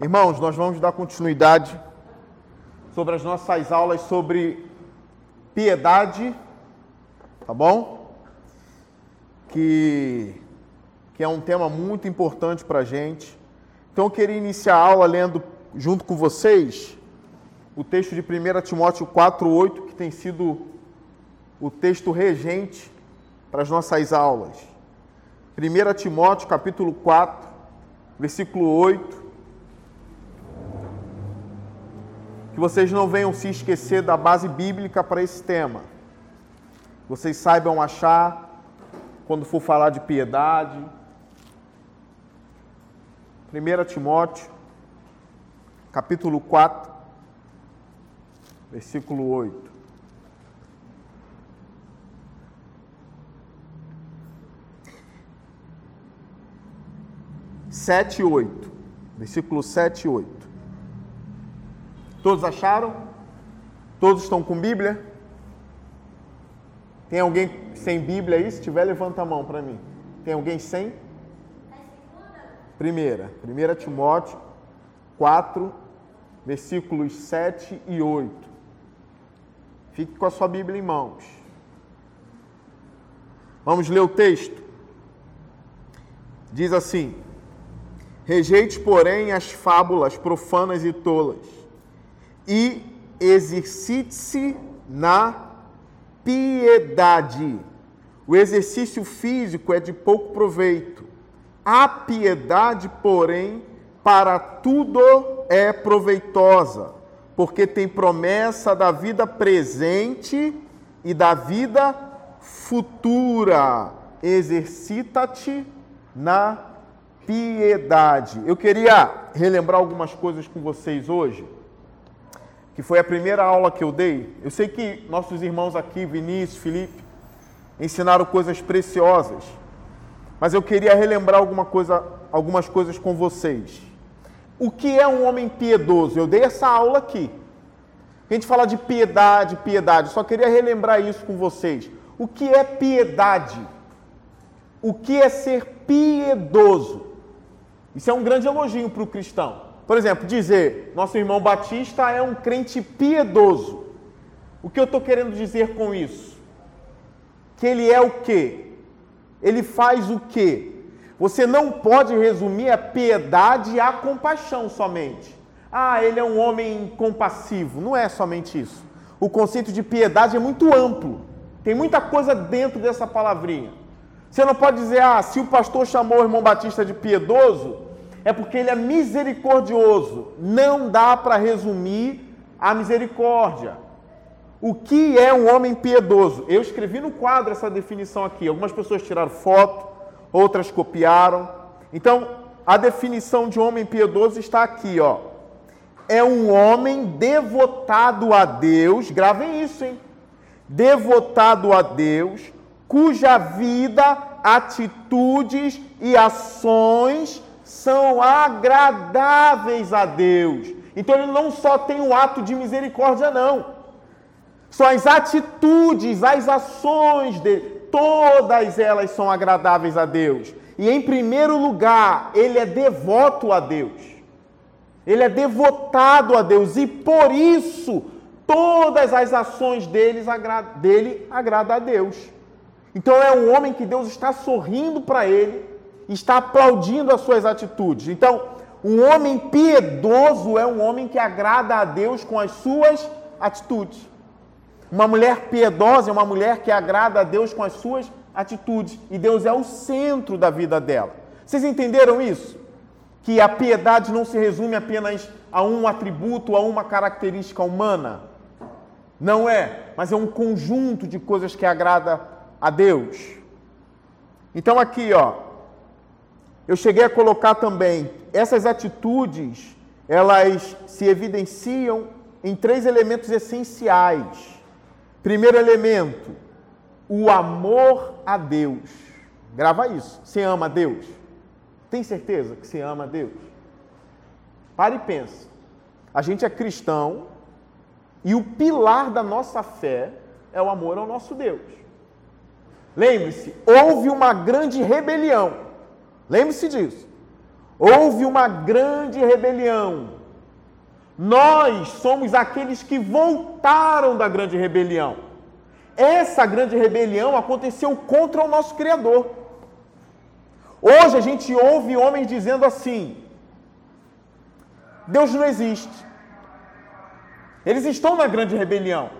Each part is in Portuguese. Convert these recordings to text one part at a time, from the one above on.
Irmãos, nós vamos dar continuidade sobre as nossas aulas sobre piedade, tá bom? Que, que é um tema muito importante para a gente. Então eu queria iniciar a aula lendo junto com vocês o texto de 1 Timóteo 4,8, que tem sido o texto regente para as nossas aulas. 1 Timóteo capítulo 4, versículo 8. Que vocês não venham se esquecer da base bíblica para esse tema. Vocês saibam achar quando for falar de piedade. 1 Timóteo, capítulo 4, versículo 8. Sete e oito. Versículo 7 e 8. Todos acharam? Todos estão com Bíblia? Tem alguém sem Bíblia aí? Se tiver, levanta a mão para mim. Tem alguém sem? Primeira. Primeira Timóteo 4, versículos 7 e 8. Fique com a sua Bíblia em mãos. Vamos ler o texto. Diz assim: Rejeite, porém, as fábulas profanas e tolas e exercite-se na piedade. O exercício físico é de pouco proveito. A piedade, porém, para tudo é proveitosa, porque tem promessa da vida presente e da vida futura. Exercita-te na piedade. Eu queria relembrar algumas coisas com vocês hoje que foi a primeira aula que eu dei, eu sei que nossos irmãos aqui, Vinícius, Felipe, ensinaram coisas preciosas, mas eu queria relembrar alguma coisa, algumas coisas com vocês. O que é um homem piedoso? Eu dei essa aula aqui. A gente fala de piedade, piedade, só queria relembrar isso com vocês. O que é piedade? O que é ser piedoso? Isso é um grande elogio para o cristão. Por exemplo, dizer nosso irmão Batista é um crente piedoso. O que eu estou querendo dizer com isso? Que ele é o quê? Ele faz o quê? Você não pode resumir a piedade à compaixão somente. Ah, ele é um homem compassivo. Não é somente isso. O conceito de piedade é muito amplo. Tem muita coisa dentro dessa palavrinha. Você não pode dizer, ah, se o pastor chamou o irmão Batista de piedoso, é porque ele é misericordioso. Não dá para resumir a misericórdia. O que é um homem piedoso? Eu escrevi no quadro essa definição aqui. Algumas pessoas tiraram foto, outras copiaram. Então, a definição de homem piedoso está aqui, ó. É um homem devotado a Deus, gravem isso, hein? Devotado a Deus, cuja vida, atitudes e ações são agradáveis a Deus. Então ele não só tem o ato de misericórdia, não. São as atitudes, as ações dele, todas elas são agradáveis a Deus. E em primeiro lugar, ele é devoto a Deus. Ele é devotado a Deus e por isso todas as ações deles, dele agrada a Deus. Então é um homem que Deus está sorrindo para ele está aplaudindo as suas atitudes. Então, um homem piedoso é um homem que agrada a Deus com as suas atitudes. Uma mulher piedosa é uma mulher que agrada a Deus com as suas atitudes. E Deus é o centro da vida dela. Vocês entenderam isso? Que a piedade não se resume apenas a um atributo, a uma característica humana. Não é, mas é um conjunto de coisas que agrada a Deus. Então aqui, ó, eu cheguei a colocar também essas atitudes, elas se evidenciam em três elementos essenciais. Primeiro elemento, o amor a Deus. Grava isso. Você ama a Deus? Tem certeza que você ama a Deus? Pare e pensa. A gente é cristão e o pilar da nossa fé é o amor ao nosso Deus. Lembre-se, houve uma grande rebelião Lembre-se disso. Houve uma grande rebelião. Nós somos aqueles que voltaram da grande rebelião. Essa grande rebelião aconteceu contra o nosso Criador. Hoje a gente ouve homens dizendo assim: Deus não existe. Eles estão na grande rebelião.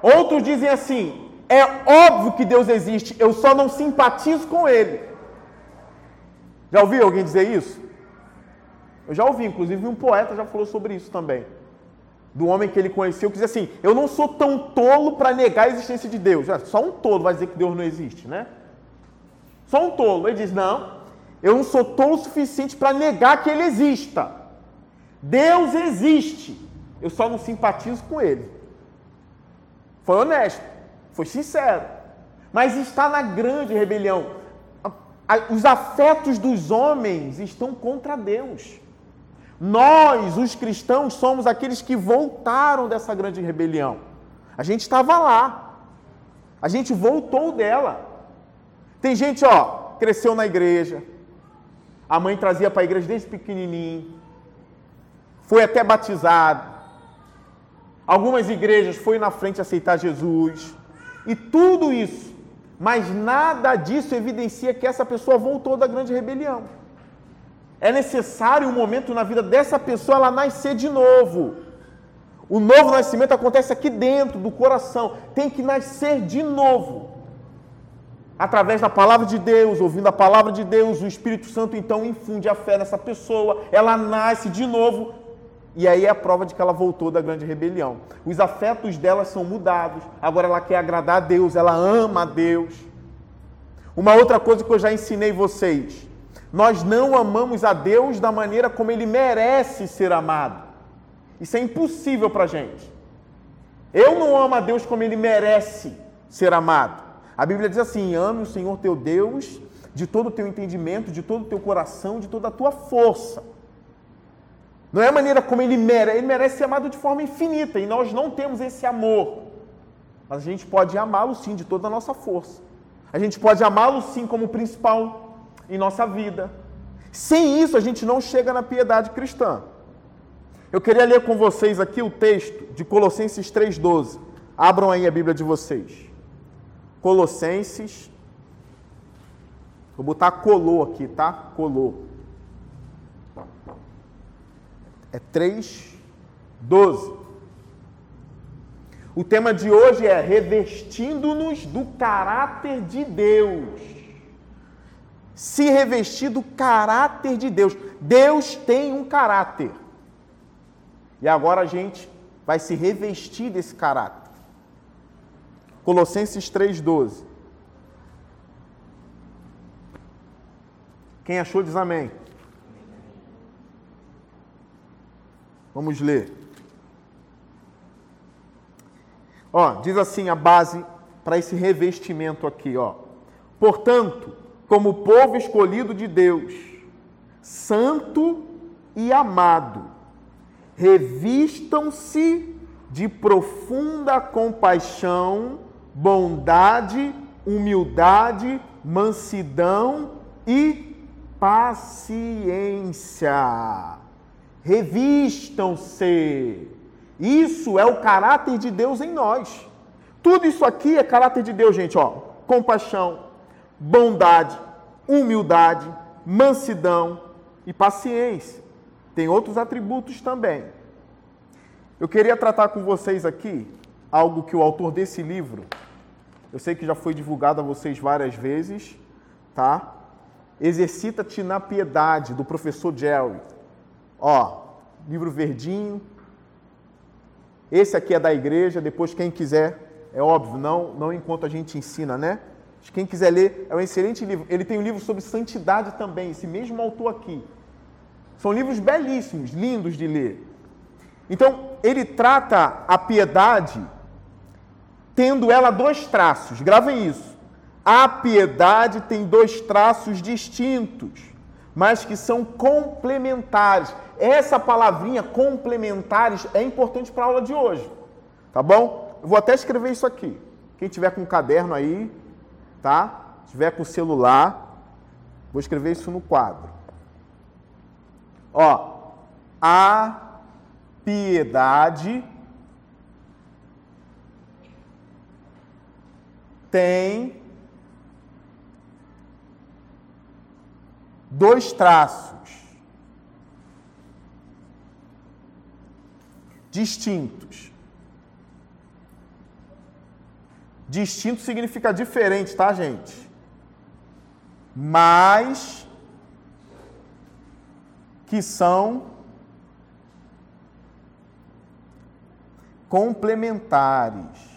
Outros dizem assim: é óbvio que Deus existe, eu só não simpatizo com Ele. Já ouviu alguém dizer isso? Eu já ouvi, inclusive um poeta já falou sobre isso também. Do homem que ele conheceu, que dizia assim: Eu não sou tão tolo para negar a existência de Deus. Só um tolo vai dizer que Deus não existe, né? Só um tolo. Ele diz: Não, eu não sou tolo o suficiente para negar que ele exista. Deus existe. Eu só não simpatizo com ele. Foi honesto, foi sincero. Mas está na grande rebelião. Os afetos dos homens estão contra Deus. Nós, os cristãos, somos aqueles que voltaram dessa grande rebelião. A gente estava lá. A gente voltou dela. Tem gente, ó, cresceu na igreja. A mãe trazia para a igreja desde pequenininho. Foi até batizado. Algumas igrejas foi na frente aceitar Jesus. E tudo isso, mas nada disso evidencia que essa pessoa voltou da grande rebelião. É necessário um momento na vida dessa pessoa ela nascer de novo. O novo nascimento acontece aqui dentro do coração. Tem que nascer de novo. Através da palavra de Deus, ouvindo a palavra de Deus, o Espírito Santo então infunde a fé nessa pessoa, ela nasce de novo e aí é a prova de que ela voltou da grande rebelião. Os afetos dela são mudados. Agora ela quer agradar a Deus, ela ama a Deus. Uma outra coisa que eu já ensinei vocês: nós não amamos a Deus da maneira como ele merece ser amado. Isso é impossível para a gente. Eu não amo a Deus como ele merece ser amado. A Bíblia diz assim: ame o Senhor teu Deus de todo o teu entendimento, de todo o teu coração, de toda a tua força. Não é a maneira como ele merece, ele merece ser amado de forma infinita e nós não temos esse amor. Mas a gente pode amá-lo sim de toda a nossa força. A gente pode amá-lo sim como principal em nossa vida. Sem isso a gente não chega na piedade cristã. Eu queria ler com vocês aqui o texto de Colossenses 3:12. Abram aí a Bíblia de vocês. Colossenses Vou botar colou aqui, tá? Colou. É 3, 12. O tema de hoje é revestindo-nos do caráter de Deus. Se revestir do caráter de Deus. Deus tem um caráter. E agora a gente vai se revestir desse caráter. Colossenses 3,12. Quem achou diz amém. Vamos ler. Ó, diz assim a base para esse revestimento aqui, ó. Portanto, como povo escolhido de Deus, santo e amado, revistam-se de profunda compaixão, bondade, humildade, mansidão e paciência revistam-se. Isso é o caráter de Deus em nós. Tudo isso aqui é caráter de Deus, gente, ó. Compaixão, bondade, humildade, mansidão e paciência. Tem outros atributos também. Eu queria tratar com vocês aqui algo que o autor desse livro, eu sei que já foi divulgado a vocês várias vezes, tá? Exercita-te na piedade, do professor Jerry. Ó, livro verdinho. Esse aqui é da igreja, depois quem quiser, é óbvio, não, não enquanto a gente ensina, né? Quem quiser ler, é um excelente livro. Ele tem um livro sobre santidade também, esse mesmo autor aqui. São livros belíssimos, lindos de ler. Então, ele trata a piedade tendo ela dois traços. Gravem isso. A piedade tem dois traços distintos mas que são complementares. Essa palavrinha complementares é importante para a aula de hoje, tá bom? Eu vou até escrever isso aqui. Quem tiver com um caderno aí, tá? Se tiver com celular, vou escrever isso no quadro. Ó, a piedade tem dois traços distintos. Distinto significa diferente, tá, gente? Mas que são complementares.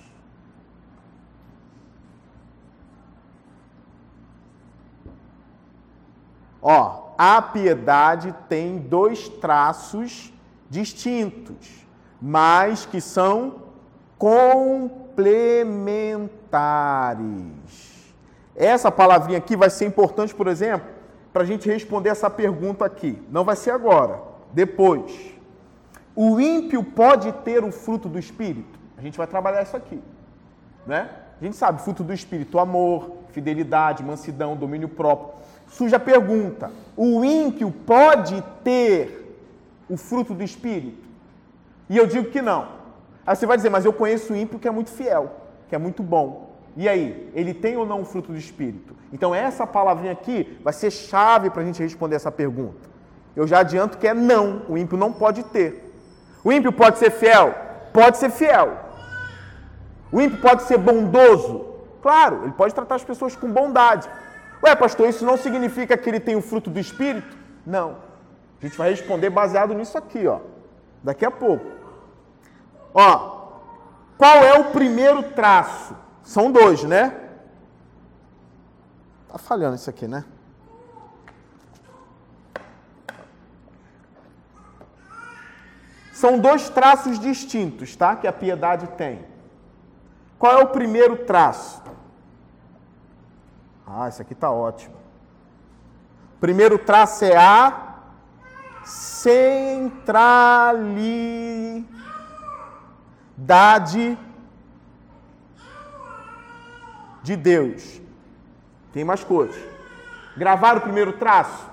Ó, a piedade tem dois traços distintos, mas que são complementares. Essa palavrinha aqui vai ser importante, por exemplo, para a gente responder essa pergunta aqui. Não vai ser agora, depois. O ímpio pode ter o fruto do Espírito? A gente vai trabalhar isso aqui. Né? A gente sabe, fruto do Espírito, amor, fidelidade, mansidão, domínio próprio. Surge a pergunta: o ímpio pode ter o fruto do Espírito? E eu digo que não. Aí você vai dizer, mas eu conheço o ímpio que é muito fiel, que é muito bom. E aí, ele tem ou não o fruto do Espírito? Então, essa palavrinha aqui vai ser chave para a gente responder essa pergunta. Eu já adianto que é não, o ímpio não pode ter. O ímpio pode ser fiel? Pode ser fiel. O ímpio pode ser bondoso? Claro, ele pode tratar as pessoas com bondade. Ué, pastor, isso não significa que ele tem o fruto do Espírito? Não. A gente vai responder baseado nisso aqui, ó. Daqui a pouco. Ó, qual é o primeiro traço? São dois, né? Tá falhando isso aqui, né? São dois traços distintos, tá? Que a piedade tem. Qual é o primeiro traço? Ah, isso aqui está ótimo. Primeiro traço é a centralidade de Deus. Tem mais coisas. Gravar o primeiro traço?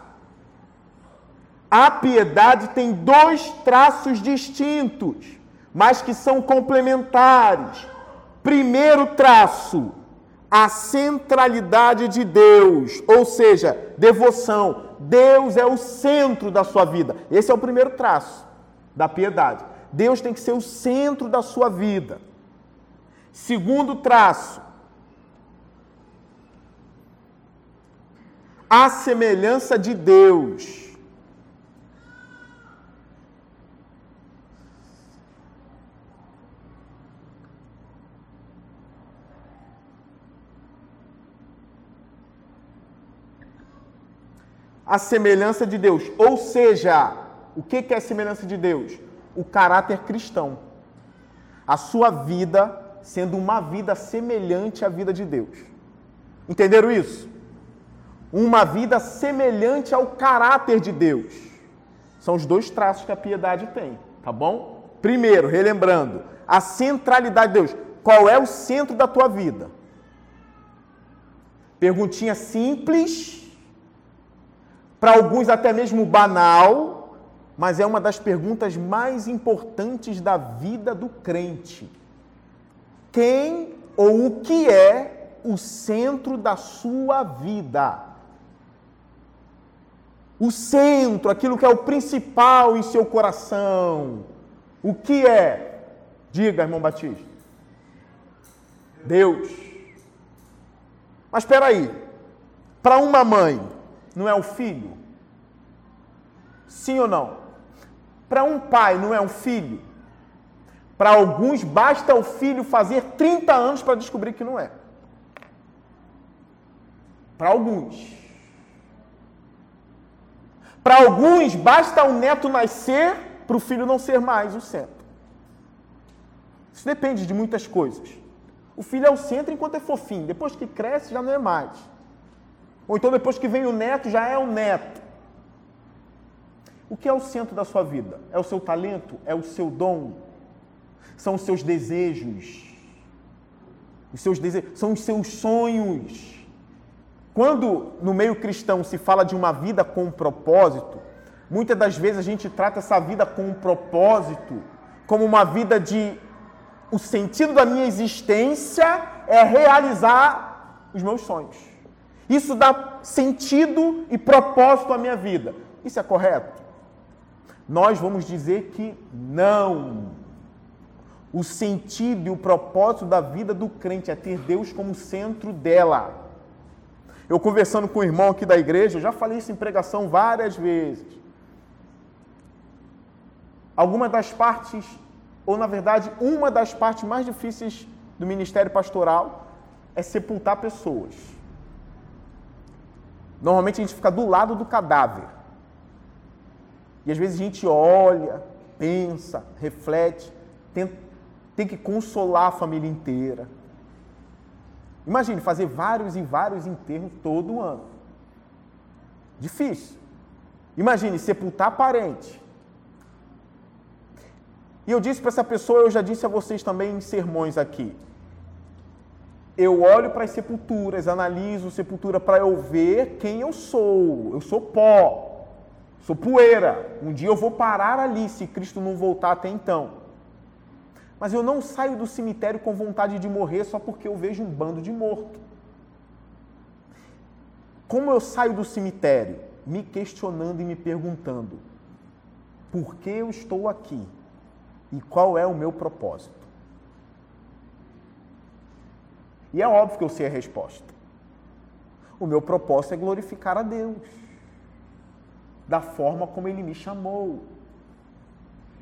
A piedade tem dois traços distintos, mas que são complementares. Primeiro traço, a centralidade de Deus, ou seja, devoção. Deus é o centro da sua vida. Esse é o primeiro traço da piedade. Deus tem que ser o centro da sua vida. Segundo traço, a semelhança de Deus. A semelhança de Deus. Ou seja, o que é a semelhança de Deus? O caráter cristão. A sua vida sendo uma vida semelhante à vida de Deus. Entenderam isso? Uma vida semelhante ao caráter de Deus. São os dois traços que a piedade tem, tá bom? Primeiro, relembrando, a centralidade de Deus. Qual é o centro da tua vida? Perguntinha simples para alguns até mesmo banal, mas é uma das perguntas mais importantes da vida do crente. Quem ou o que é o centro da sua vida? O centro, aquilo que é o principal em seu coração. O que é? Diga, irmão Batista. Deus. Mas espera aí. Para uma mãe, não é o filho? Sim ou não? Para um pai, não é um filho? Para alguns, basta o filho fazer 30 anos para descobrir que não é. Para alguns. Para alguns, basta o neto nascer para o filho não ser mais o centro. Isso depende de muitas coisas. O filho é o centro enquanto é fofinho. Depois que cresce, já não é mais. Ou então depois que vem o neto, já é o neto. O que é o centro da sua vida? É o seu talento? É o seu dom? São os seus desejos? Os seus desejos são os seus sonhos. Quando no meio cristão se fala de uma vida com propósito, Muitas das vezes a gente trata essa vida com um propósito, como uma vida de o sentido da minha existência é realizar os meus sonhos. Isso dá sentido e propósito à minha vida. Isso é correto? Nós vamos dizer que não. O sentido e o propósito da vida do crente é ter Deus como centro dela. Eu conversando com o irmão aqui da igreja, eu já falei isso em pregação várias vezes. Algumas das partes, ou na verdade, uma das partes mais difíceis do ministério pastoral é sepultar pessoas. Normalmente a gente fica do lado do cadáver. E às vezes a gente olha, pensa, reflete, tem, tem que consolar a família inteira. Imagine fazer vários e vários enterros todo ano. Difícil. Imagine sepultar parente. E eu disse para essa pessoa, eu já disse a vocês também em sermões aqui. Eu olho para as sepulturas, analiso sepultura para eu ver quem eu sou. Eu sou pó, sou poeira. Um dia eu vou parar ali se Cristo não voltar até então. Mas eu não saio do cemitério com vontade de morrer só porque eu vejo um bando de morto. Como eu saio do cemitério? Me questionando e me perguntando: por que eu estou aqui? E qual é o meu propósito? E é óbvio que eu sei a resposta. O meu propósito é glorificar a Deus, da forma como Ele me chamou.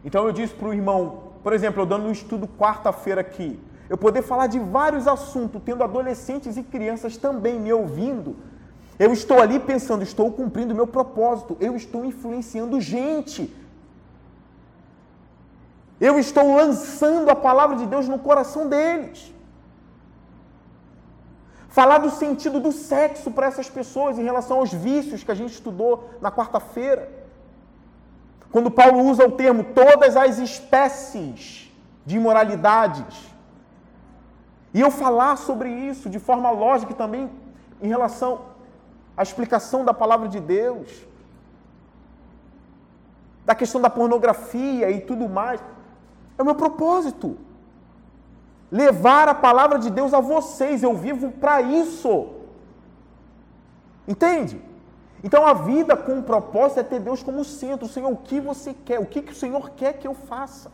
Então eu disse para o irmão por exemplo, eu dando um estudo quarta-feira aqui, eu poder falar de vários assuntos, tendo adolescentes e crianças também me ouvindo. Eu estou ali pensando, estou cumprindo o meu propósito, eu estou influenciando gente. Eu estou lançando a palavra de Deus no coração deles. Falar do sentido do sexo para essas pessoas em relação aos vícios que a gente estudou na quarta-feira. Quando Paulo usa o termo todas as espécies de imoralidades. E eu falar sobre isso de forma lógica também em relação à explicação da palavra de Deus, da questão da pornografia e tudo mais, é o meu propósito. Levar a palavra de Deus a vocês, eu vivo para isso. Entende? Então a vida com propósito é ter Deus como centro. Senhor, o que você quer? O que, que o Senhor quer que eu faça?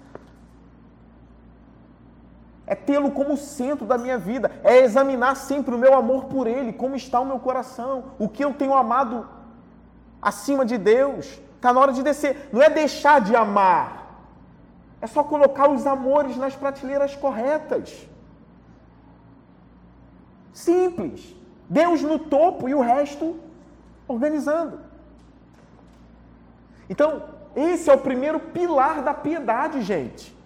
É tê-lo como centro da minha vida. É examinar sempre o meu amor por Ele, como está o meu coração, o que eu tenho amado acima de Deus. Está na hora de descer. Não é deixar de amar. É só colocar os amores nas prateleiras corretas. Simples. Deus no topo e o resto organizando. Então, esse é o primeiro pilar da piedade, gente.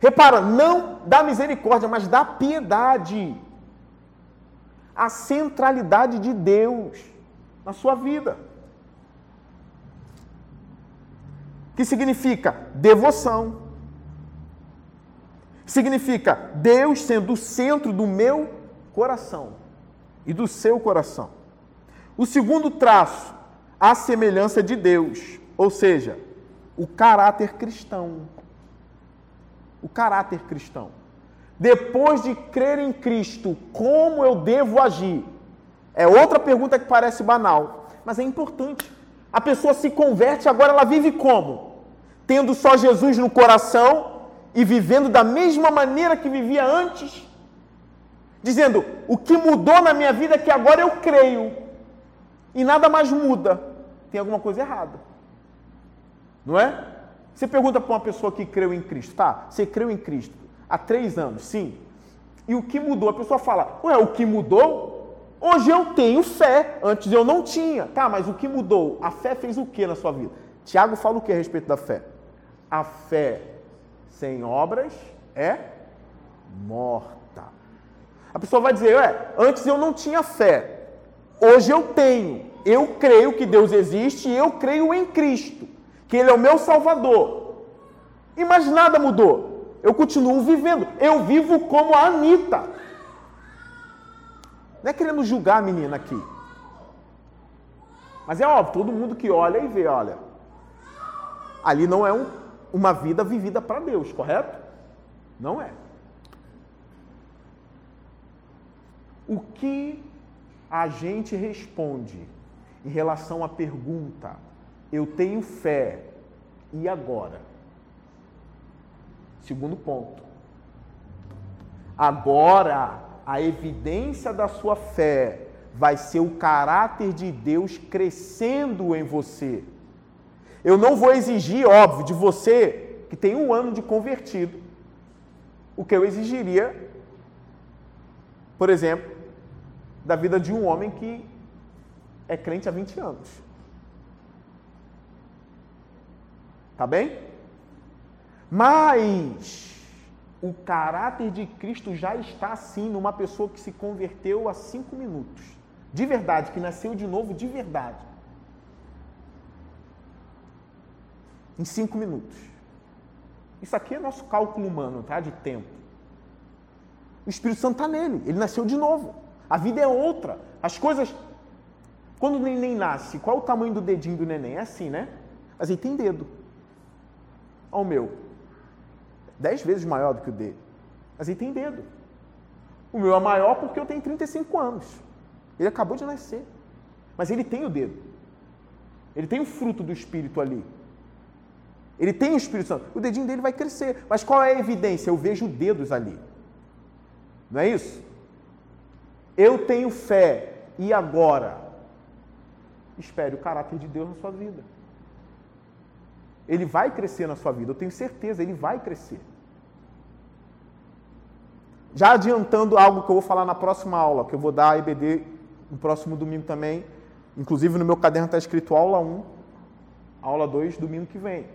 Repara, não da misericórdia, mas da piedade. A centralidade de Deus na sua vida. Que significa devoção. Significa Deus sendo o centro do meu coração e do seu coração. O segundo traço, a semelhança de Deus, ou seja, o caráter cristão. O caráter cristão. Depois de crer em Cristo, como eu devo agir? É outra pergunta que parece banal, mas é importante. A pessoa se converte, agora ela vive como? Tendo só Jesus no coração e vivendo da mesma maneira que vivia antes? Dizendo: o que mudou na minha vida é que agora eu creio e nada mais muda, tem alguma coisa errada. Não é? Você pergunta para uma pessoa que creu em Cristo, tá? Você creu em Cristo há três anos, sim. E o que mudou? A pessoa fala, ué, o que mudou? Hoje eu tenho fé, antes eu não tinha. Tá, mas o que mudou? A fé fez o que na sua vida? Tiago fala o que a respeito da fé? A fé sem obras é morta. A pessoa vai dizer, ué, antes eu não tinha fé. Hoje eu tenho. Eu creio que Deus existe e eu creio em Cristo, que Ele é o meu Salvador. E mais nada mudou. Eu continuo vivendo. Eu vivo como a Anitta. Não é querendo julgar a menina aqui. Mas é óbvio, todo mundo que olha e vê, olha, ali não é um, uma vida vivida para Deus, correto? Não é. O que a gente responde em relação à pergunta: eu tenho fé, e agora? Segundo ponto. Agora, a evidência da sua fé vai ser o caráter de Deus crescendo em você. Eu não vou exigir, óbvio, de você que tem um ano de convertido, o que eu exigiria, por exemplo, da vida de um homem que é crente há 20 anos. Tá bem? Mas o caráter de Cristo já está assim numa pessoa que se converteu há cinco minutos. De verdade, que nasceu de novo de verdade. Em cinco minutos. Isso aqui é nosso cálculo humano, tá? De tempo. O Espírito Santo está nele. Ele nasceu de novo. A vida é outra. As coisas. Quando o neném nasce, qual é o tamanho do dedinho do neném? É assim, né? Mas ele tem dedo. Olha o meu. Dez vezes maior do que o dele. Mas ele tem dedo. O meu é maior porque eu tenho 35 anos. Ele acabou de nascer. Mas ele tem o dedo. Ele tem o fruto do Espírito ali. Ele tem o Espírito Santo. O dedinho dele vai crescer. Mas qual é a evidência? Eu vejo dedos ali. Não é isso? Eu tenho fé. E agora? Espere o caráter de Deus na sua vida. Ele vai crescer na sua vida, eu tenho certeza, ele vai crescer. Já adiantando algo que eu vou falar na próxima aula, que eu vou dar a EBD no próximo domingo também. Inclusive no meu caderno está escrito aula 1, aula 2, domingo que vem.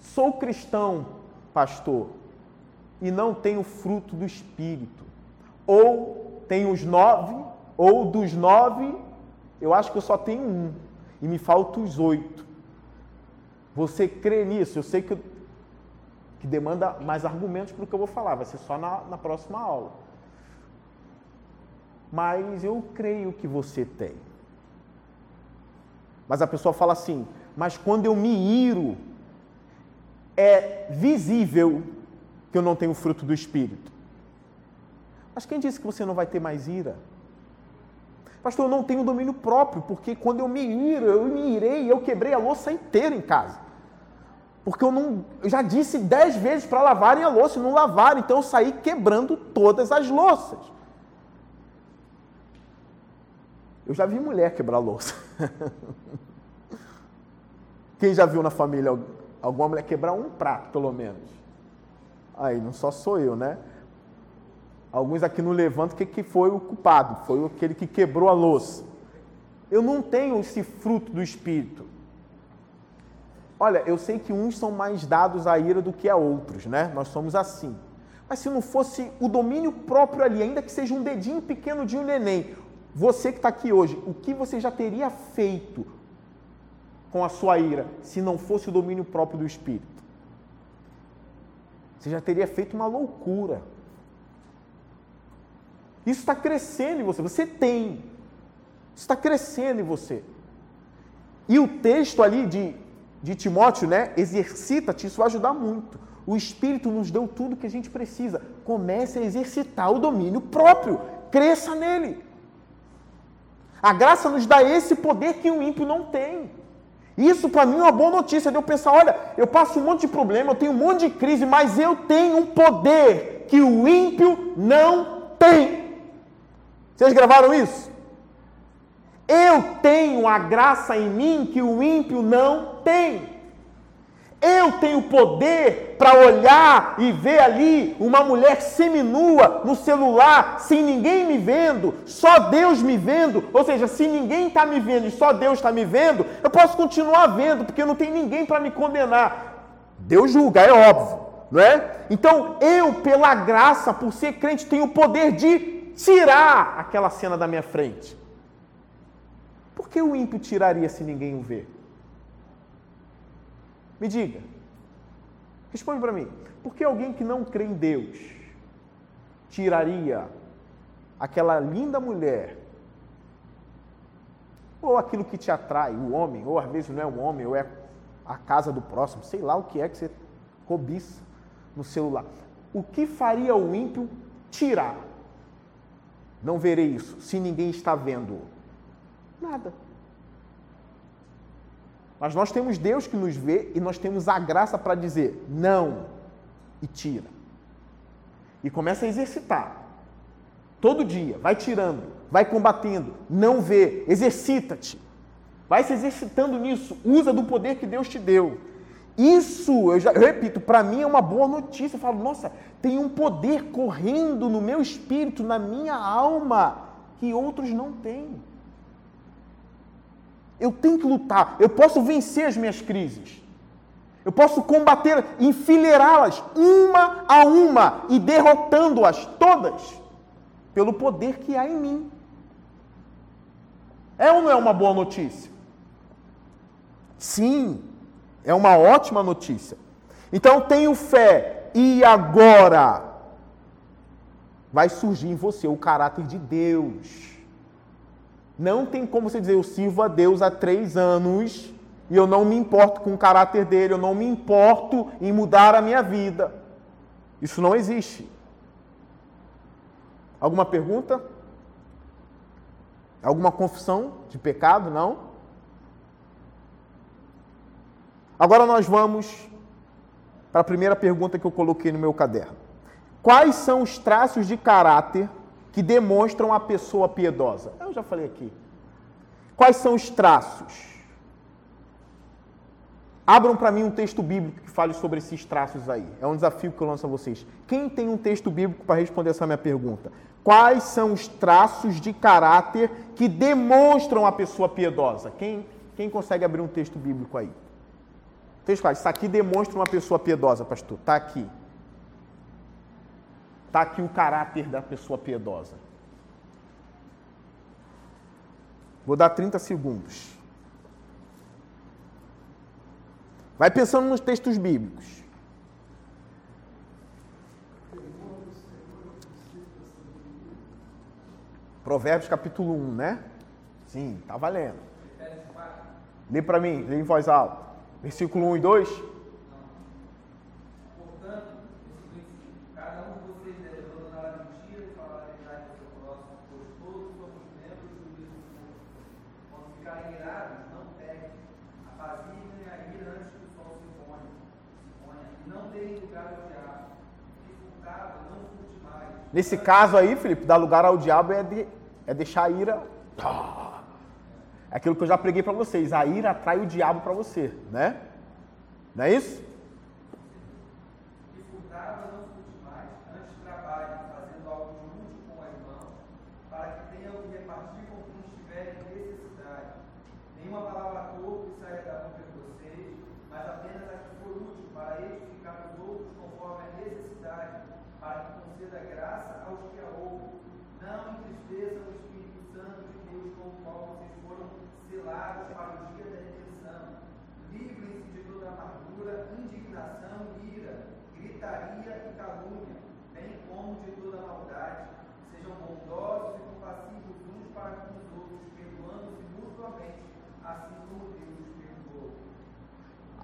Sou cristão, pastor, e não tenho fruto do Espírito. Ou tenho os nove, ou dos nove, eu acho que eu só tenho um, e me faltam os oito. Você crê nisso? Eu sei que, que demanda mais argumentos para o que eu vou falar, vai ser só na, na próxima aula. Mas eu creio que você tem. Mas a pessoa fala assim, mas quando eu me iro, é visível que eu não tenho fruto do Espírito. Mas quem disse que você não vai ter mais ira? Pastor, eu não tenho domínio próprio, porque quando eu me iro, eu me irei, eu quebrei a louça inteira em casa. Porque eu não, eu já disse dez vezes para lavarem a louça e não lavaram, então eu saí quebrando todas as louças. Eu já vi mulher quebrar louça. Quem já viu na família alguma mulher quebrar um prato, pelo menos? Aí, não só sou eu, né? Alguns aqui no Levanto, o que, que foi o culpado? Foi aquele que quebrou a louça. Eu não tenho esse fruto do Espírito. Olha, eu sei que uns são mais dados à ira do que a outros, né? Nós somos assim. Mas se não fosse o domínio próprio ali, ainda que seja um dedinho pequeno de um neném, você que está aqui hoje, o que você já teria feito com a sua ira se não fosse o domínio próprio do Espírito? Você já teria feito uma loucura. Isso está crescendo em você. Você tem. Isso está crescendo em você. E o texto ali de, de Timóteo, né? Exercita-te, isso vai ajudar muito. O Espírito nos deu tudo que a gente precisa. Comece a exercitar o domínio próprio. Cresça nele. A graça nos dá esse poder que o ímpio não tem. Isso para mim é uma boa notícia de eu pensar, olha, eu passo um monte de problema, eu tenho um monte de crise, mas eu tenho um poder que o ímpio não tem. Vocês gravaram isso? Eu tenho a graça em mim que o ímpio não tem. Eu tenho poder para olhar e ver ali uma mulher seminua no celular, sem ninguém me vendo, só Deus me vendo. Ou seja, se ninguém está me vendo e só Deus está me vendo, eu posso continuar vendo, porque não tem ninguém para me condenar. Deus julga, é óbvio, não é? Então eu, pela graça, por ser crente, tenho o poder de tirar aquela cena da minha frente. Por que o ímpio tiraria se ninguém o vê? Me diga. Responde para mim. Por que alguém que não crê em Deus tiraria aquela linda mulher Ou aquilo que te atrai, o homem, ou às vezes não é um homem, ou é a casa do próximo, sei lá o que é que você cobiça no celular. O que faria o ímpio tirar? Não verei isso se ninguém está vendo. Nada. Mas nós temos Deus que nos vê e nós temos a graça para dizer não e tira. E começa a exercitar. Todo dia, vai tirando, vai combatendo, não vê, exercita-te. Vai se exercitando nisso, usa do poder que Deus te deu. Isso, eu, já, eu repito, para mim é uma boa notícia. Eu falo, nossa, tem um poder correndo no meu espírito, na minha alma, que outros não têm. Eu tenho que lutar, eu posso vencer as minhas crises. Eu posso combater, enfileirá-las uma a uma e derrotando-as todas pelo poder que há em mim. É ou não é uma boa notícia? Sim, é uma ótima notícia. Então tenho fé e agora vai surgir em você o caráter de Deus. Não tem como você dizer, eu sirvo a Deus há três anos e eu não me importo com o caráter dele, eu não me importo em mudar a minha vida. Isso não existe. Alguma pergunta? Alguma confissão de pecado? Não? Agora nós vamos para a primeira pergunta que eu coloquei no meu caderno. Quais são os traços de caráter que demonstram a pessoa piedosa. Eu já falei aqui. Quais são os traços? Abram para mim um texto bíblico que fale sobre esses traços aí. É um desafio que eu lanço a vocês. Quem tem um texto bíblico para responder essa minha pergunta? Quais são os traços de caráter que demonstram a pessoa piedosa? Quem, quem consegue abrir um texto bíblico aí? Claro, isso aqui demonstra uma pessoa piedosa, pastor. Está aqui. Está aqui o caráter da pessoa piedosa. Vou dar 30 segundos. Vai pensando nos textos bíblicos. Provérbios capítulo 1, né? Sim, tá valendo. Lê para mim, lê em voz alta. Versículo 1 e 2. Nesse caso aí, Felipe, dar lugar ao diabo é, de, é deixar a ira. É aquilo que eu já preguei para vocês. A ira atrai o diabo para você, né? Não é isso?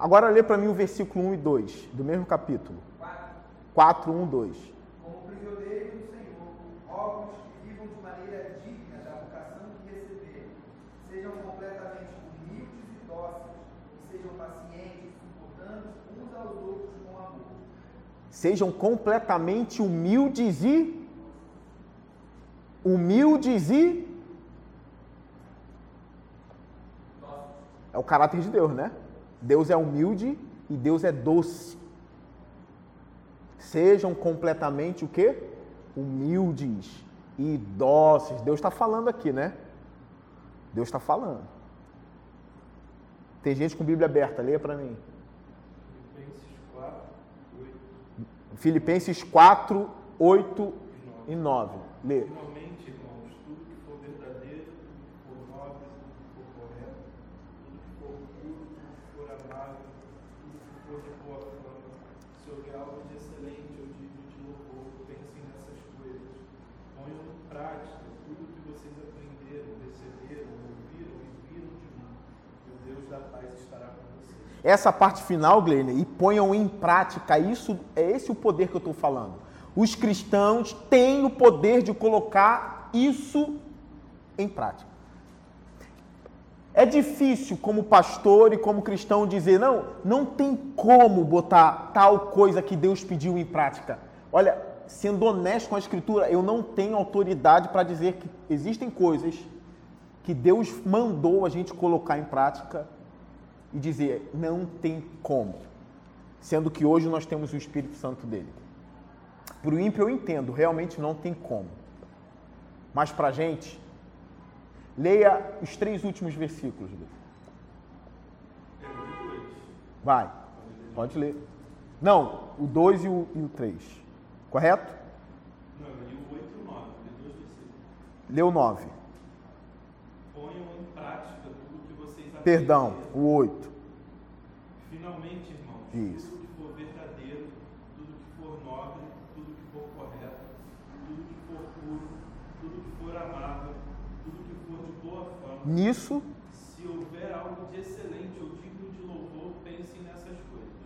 Agora lê para mim o versículo 1 e 2, do mesmo capítulo. 4, 1, 2. Como prisioneiro do Senhor, rogo que vivam de maneira digna da vocação que receberam. Sejam completamente humildes e dóceis, e sejam pacientes, suportando uns aos outros com amor. Sejam completamente humildes e humildes e é o caráter de Deus, né? Deus é humilde e Deus é doce. Sejam completamente o quê? Humildes e dóceis. Deus está falando aqui, né? Deus está falando. Tem gente com Bíblia aberta, leia para mim. Filipenses 4, 8. Filipenses 4, 8 e 9. Lê da paz estará com vocês. Essa parte final, Glenn, e ponham em prática isso, é esse o poder que eu estou falando. Os cristãos têm o poder de colocar isso em prática. É difícil, como pastor e como cristão, dizer: não, não tem como botar tal coisa que Deus pediu em prática. Olha, sendo honesto com a Escritura, eu não tenho autoridade para dizer que existem coisas que Deus mandou a gente colocar em prática e dizer: não tem como. Sendo que hoje nós temos o Espírito Santo dele. Para o ímpio eu entendo, realmente não tem como. Mas para a gente, Leia os três últimos versículos. Vai, pode ler. Não, o 2 e o 3. Correto? Não, li o 8 e o 9. Li dois versículos. Lê o 9. Ponham em prática tudo que vocês aprenderam. Perdão, o 8. Finalmente, irmãos, Isso. tudo que for verdadeiro, tudo que for nobre, tudo que for correto, tudo que for puro, tudo que for amável, tudo que for de boa fama. Nisso, Se houver algo de excelente ou digno de louvor, pensem nessas coisas.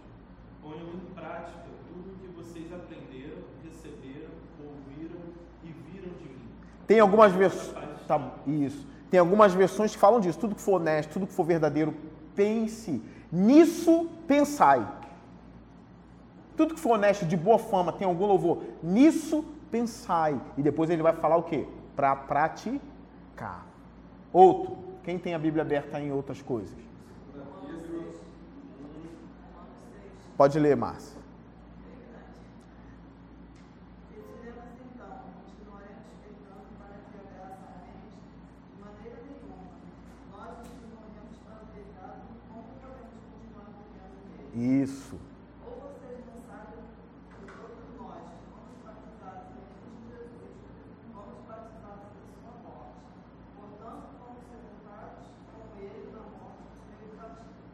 Ponham em prática tudo o que vocês aprenderam, receberam, ouviram e viram de mim. tem algumas versões. Tá, isso. Tem algumas versões que falam disso. Tudo que for honesto, tudo que for verdadeiro, pense. Nisso pensai. Tudo que for honesto, de boa fama, tem algum louvor. Nisso pensai. E depois ele vai falar o quê? Para praticar. Outro. Quem tem a Bíblia aberta em outras coisas? Pode ler, Márcia. Decidemos então, continuaremos pecando para que a graça aumente? De maneira nenhuma. Nós nos que morremos para o pecado, como podemos continuar vivendo nele? Isso. Ou vocês não sabem que todos nós fomos batizados em Cristo Jesus, fomos batizados em sua morte. Portanto, fomos sepultados com ele na morte por meio do batismo,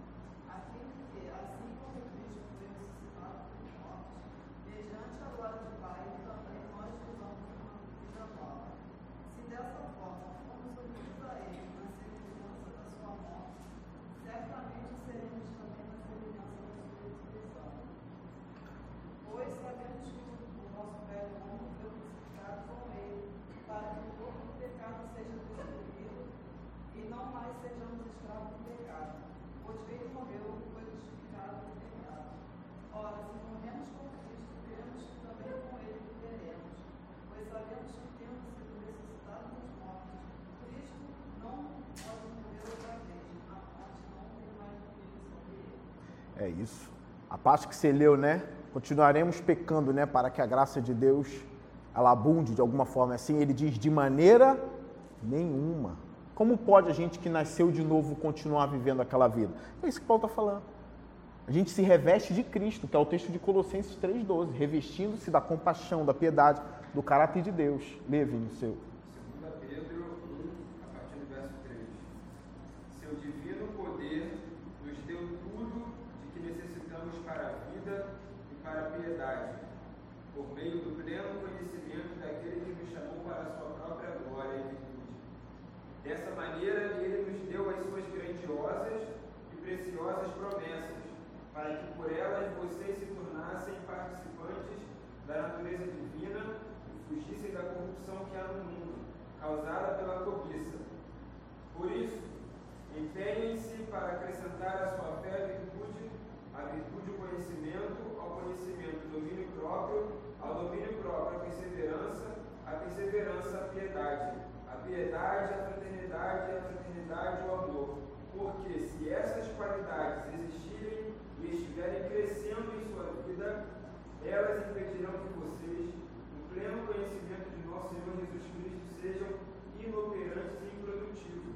a fim de que, assim como Cristo foi ressuscitado dos mortos, mediante a glória do Pai, também nós vivamos uma vida nova. Se dessa forma fomos unidos a ele na semelhança da sua morte, certamente seremos também na semelhança da sua ressurreição. Pois sabemos que o nosso velho homem foi crucificado com ele, para que o corpo do pecado seja destruído e não mais sejamos escravos do pecado. Pois quem morreu foi crucificado no pecado. Ora, se morremos com Cristo, cremos que também com ele viveremos. Pois sabemos que tendo sido ressuscitado dos mortos, Cristo não pode morrer outra vez, a morte não tem mais domínio sobre ele. É isso. A parte que você leu, né? Continuaremos pecando, né? Para que a graça de Deus ela abunde de alguma forma. Assim, ele diz de maneira nenhuma. Como pode a gente que nasceu de novo continuar vivendo aquela vida? É isso que Paulo está falando. A gente se reveste de Cristo, que é o texto de Colossenses 3,12, revestindo-se da compaixão, da piedade, do caráter de Deus. Leve no seu. 2 Pedro 1, a partir do verso 3. Seu divino poder nos deu tudo de que necessitamos para a vida e para a piedade, por meio do pleno conhecimento daquele que nos chamou para a sua própria glória e virtude. Dessa maneira, ele nos deu as suas grandiosas e preciosas promessas, para que por elas vocês se tornassem participantes da natureza divina e fugissem da corrupção que há no mundo, causada pela cobiça. Por isso, empenhem-se para acrescentar à sua fé a virtude, a virtude o conhecimento, ao conhecimento o domínio próprio, ao domínio próprio a perseverança, a perseverança a piedade, piedade a fraternidade e a fraternidade o amor. Porque se essas qualidades existirem e estiverem crescendo em sua vida, elas impedirão que vocês, no pleno conhecimento de nosso Senhor Jesus Cristo, sejam inoperantes e improdutivos.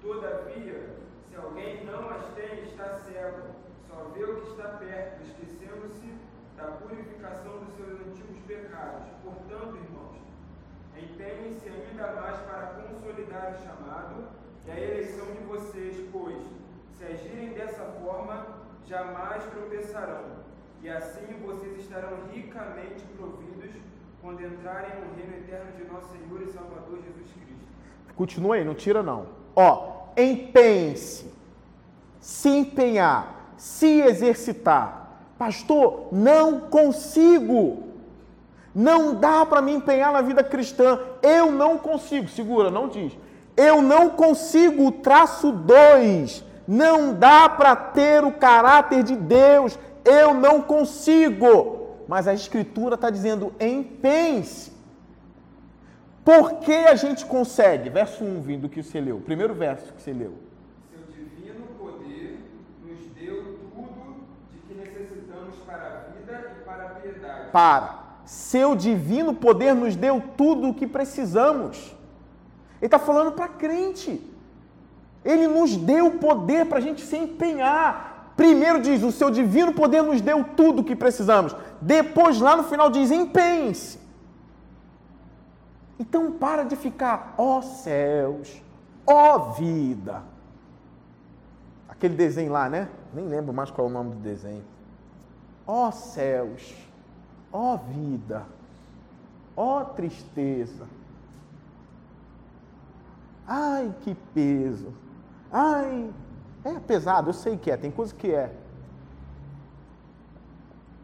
Todavia, se alguém não as tem, está cego, só vê o que está perto, esquecendo-se da purificação dos seus antigos pecados. Portanto, irmãos, empenhem-se ainda mais para consolidar o chamado e a eleição de vocês, pois, se agirem dessa forma, jamais tropeçarão. E assim vocês estarão ricamente providos quando entrarem no reino eterno de nosso Senhor e Salvador Jesus Cristo. Continua aí, não tira não. Ó, empenhe-se. se empenhar, se exercitar. Pastor, não consigo. Não dá para me empenhar na vida cristã. Eu não consigo. Segura, não diz. Eu não consigo. Traço 2. Não dá para ter o caráter de Deus. Eu não consigo. Mas a Escritura está dizendo: empenhe-se. Por que a gente consegue? Verso 1, vindo do que você leu. Primeiro verso que você leu. Seu divino poder nos deu tudo de que necessitamos para a vida e para a piedade. Para. Seu divino poder nos deu tudo o que precisamos. Ele está falando para crente. Ele nos deu poder para a gente se empenhar. Primeiro diz: o seu divino poder nos deu tudo o que precisamos. Depois, lá no final, diz: empenhe-se. Então para de ficar, ó céus, ó vida. Aquele desenho lá, né? Nem lembro mais qual é o nome do desenho. Ó céus, ó vida, ó tristeza. Ai, que peso. Ai, é pesado, eu sei que é, tem coisa que é.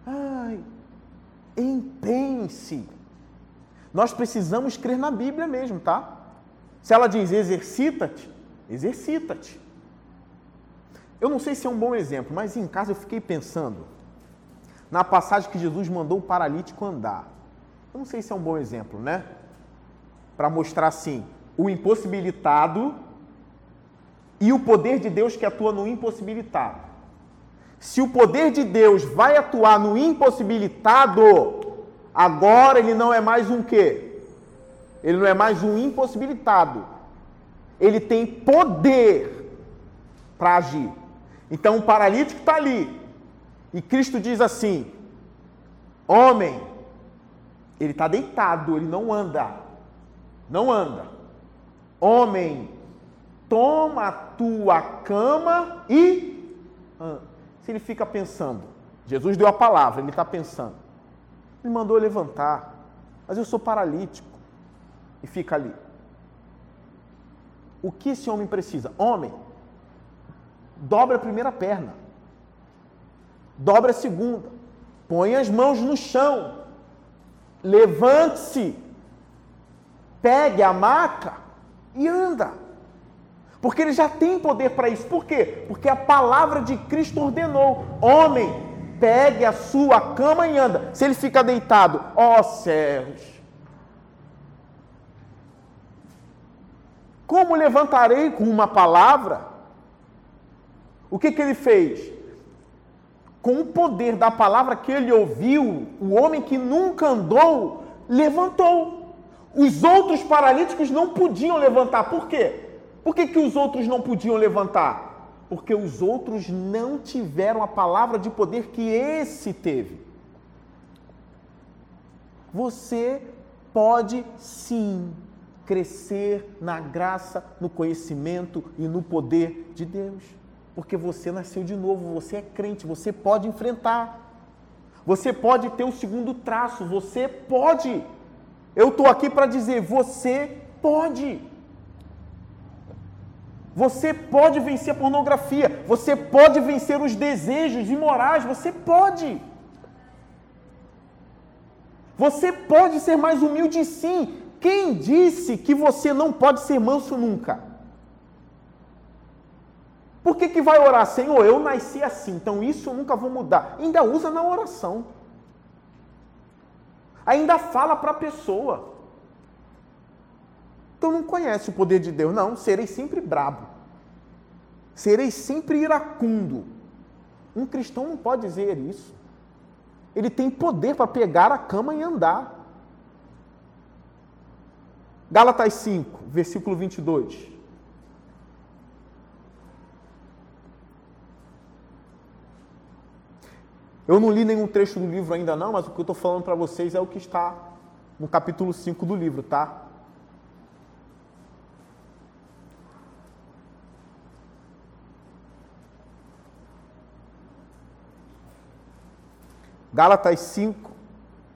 Ai, empenhe-se. Nós precisamos crer na Bíblia mesmo, tá? Se ela diz exercita-te, exercita-te. Eu não sei se é um bom exemplo, mas em casa eu fiquei pensando na passagem que Jesus mandou o paralítico andar. Eu não sei se é um bom exemplo, né? Para mostrar assim, o impossibilitado e o poder de Deus que atua no impossibilitado. Se o poder de Deus vai atuar no impossibilitado, Agora ele não é mais um quê? Ele não é mais um impossibilitado. Ele tem poder para agir. Então o paralítico está ali. E Cristo diz assim: Homem, ele está deitado, ele não anda. Não anda. Homem, toma a tua cama e. Se ele fica pensando, Jesus deu a palavra, ele está pensando me mandou levantar, mas eu sou paralítico. E fica ali. O que esse homem precisa? Homem, dobra a primeira perna, dobra a segunda, põe as mãos no chão, levante-se, pegue a maca e anda. Porque ele já tem poder para isso. Por quê? Porque a palavra de Cristo ordenou: homem, pegue a sua cama e anda. Se ele fica deitado, ó céus. Como levantarei com uma palavra? O que, que ele fez? Com o poder da palavra que ele ouviu, o homem que nunca andou, levantou. Os outros paralíticos não podiam levantar. Por quê? Por que, que os outros não podiam levantar? porque os outros não tiveram a palavra de poder que esse teve. Você pode sim crescer na graça, no conhecimento e no poder de Deus, porque você nasceu de novo, você é crente, você pode enfrentar. Você pode ter o segundo traço, você pode. Eu estou aqui para dizer, você pode. Você pode vencer a pornografia, você pode vencer os desejos imorais, você pode. Você pode ser mais humilde sim. Quem disse que você não pode ser manso nunca? Por que, que vai orar, Senhor? Eu nasci assim, então isso eu nunca vou mudar. Ainda usa na oração. Ainda fala para a pessoa. Então não conhece o poder de Deus. Não, serei sempre brabo. Serei sempre iracundo. Um cristão não pode dizer isso. Ele tem poder para pegar a cama e andar. Gálatas 5, versículo 22. Eu não li nenhum trecho do livro ainda não, mas o que eu estou falando para vocês é o que está no capítulo 5 do livro, tá? Gálatas 5,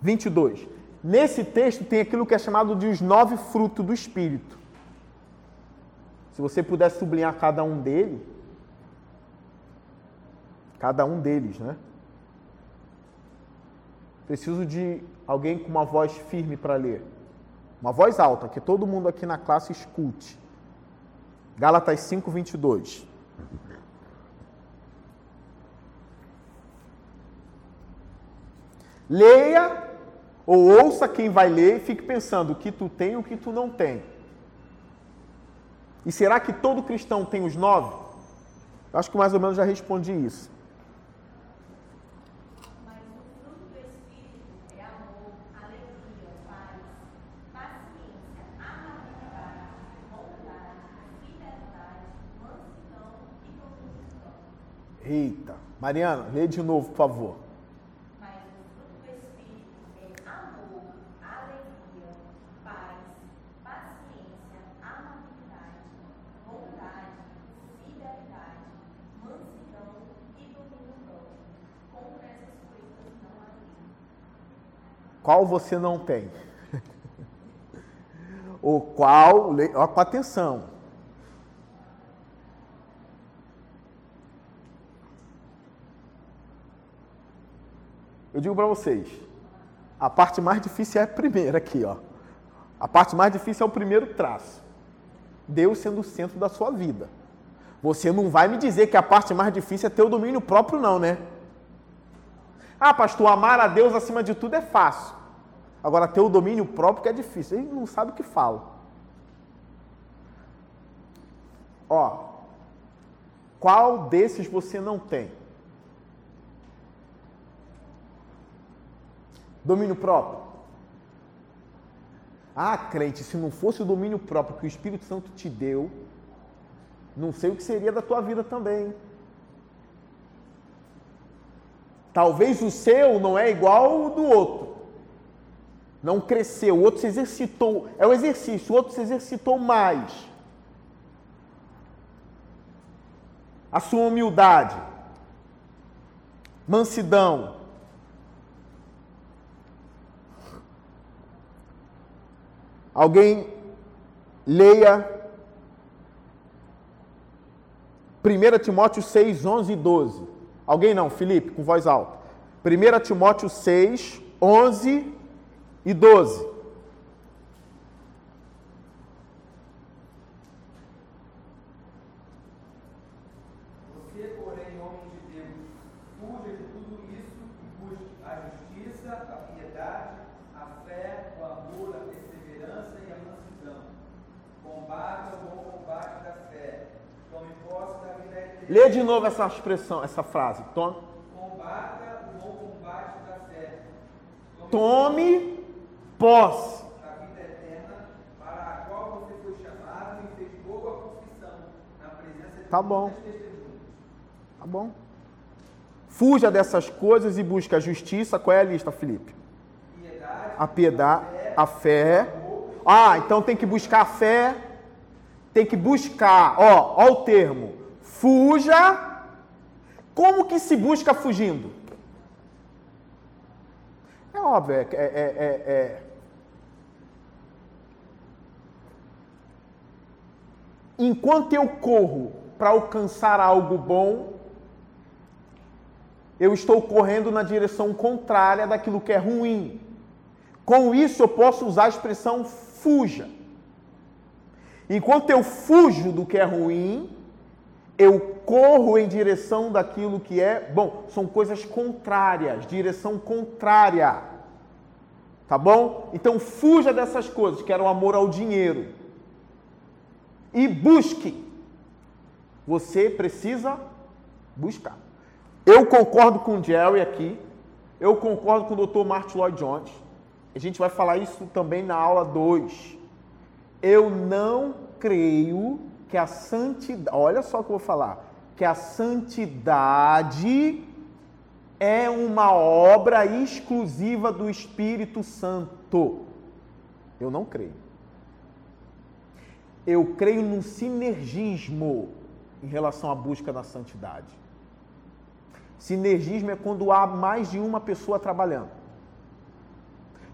22. Nesse texto tem aquilo que é chamado de os nove frutos do Espírito. Se você puder sublinhar cada um dele, Cada um deles, né? Preciso de alguém com uma voz firme para ler. Uma voz alta, que todo mundo aqui na classe escute. Gálatas 5, 22. Leia ou ouça quem vai ler e fique pensando o que tu tem e o que tu não tem. E será que todo cristão tem os nove? Acho que mais ou menos já respondi isso. Mas o fruto do Espírito é amor, alegria, paz, paciência, amabilidade, bondade, fidelidade, mansidão e domínio próprio. Eita. Mariana, lê de novo, por favor. Mas o fruto do Espírito é amor, alegria, paz, paciência, amabilidade, bondade, fidelidade, mansidão e domínio próprio. Contra essas coisas não há lei. Qual você não tem? o qual, ó, com atenção. Eu digo para vocês, a parte mais difícil é a primeira aqui, ó. A parte mais difícil é o primeiro traço. Deus sendo o centro da sua vida. Você não vai me dizer que a parte mais difícil é ter o domínio próprio, não, né? Ah, pastor, amar a Deus acima de tudo é fácil. Agora, ter o domínio próprio que é difícil. Ele não sabe o que fala. Ó, qual desses você não tem? Domínio próprio. Ah, crente, se não fosse o domínio próprio que o Espírito Santo te deu, não sei o que seria da tua vida também. Talvez o seu não é igual ao do outro. Não cresceu, o outro se exercitou. É o exercício, o outro se exercitou mais. A sua humildade, mansidão. Alguém leia 1 Timóteo 6, 11 e 12. Alguém não, Felipe, com voz alta. 1 Timóteo 6, 11 e 12. Você, porém, homem de Deus, fuja de tudo isso e busque a justiça, a piedade, a fé, o amor, a perseverança e a mansidão. Combata o bom combate da fé. Tome posse da vida eterna. Lê de novo essa expressão, essa frase. Tome, Combata o combate da fé. tome posse. da vida eterna, para a qual você foi chamado e fez boa confissão na presença de Tá bom. Tá bom? Fuja dessas coisas e busque a justiça. Qual é a lista, Felipe? Piedade, A piedade, a fé. Ah, então tem que buscar a fé. Tem que buscar, ó, ó o termo. Fuja. Como que se busca fugindo? É óbvio, é, é, é- é- Enquanto eu corro para alcançar algo bom, eu estou correndo na direção contrária daquilo que é ruim. Com isso, eu posso usar a expressão fuja. Enquanto eu fujo do que é ruim, eu corro em direção daquilo que é bom. São coisas contrárias, direção contrária. Tá bom? Então fuja dessas coisas, que era o amor ao dinheiro. E busque. Você precisa buscar. Eu concordo com o Jerry aqui. Eu concordo com o Dr. Martin Lloyd Jones. A gente vai falar isso também na aula 2. Eu não creio que a santidade, olha só o que eu vou falar, que a santidade é uma obra exclusiva do Espírito Santo. Eu não creio. Eu creio num sinergismo em relação à busca da santidade. Sinergismo é quando há mais de uma pessoa trabalhando.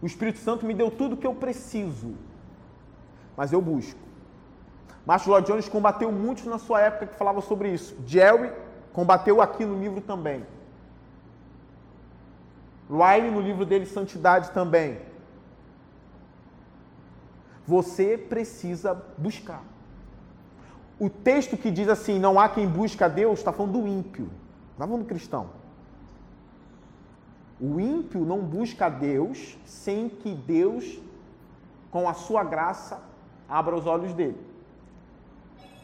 O Espírito Santo me deu tudo que eu preciso, mas eu busco. Marshall Lloyd Jones combateu muitos na sua época que falava sobre isso. Jerry combateu aqui no livro também. Riley no livro dele Santidade também. Você precisa buscar. O texto que diz assim, não há quem busca a Deus, está falando do ímpio. Não falando do cristão. O ímpio não busca a Deus sem que Deus, com a sua graça, abra os olhos dele.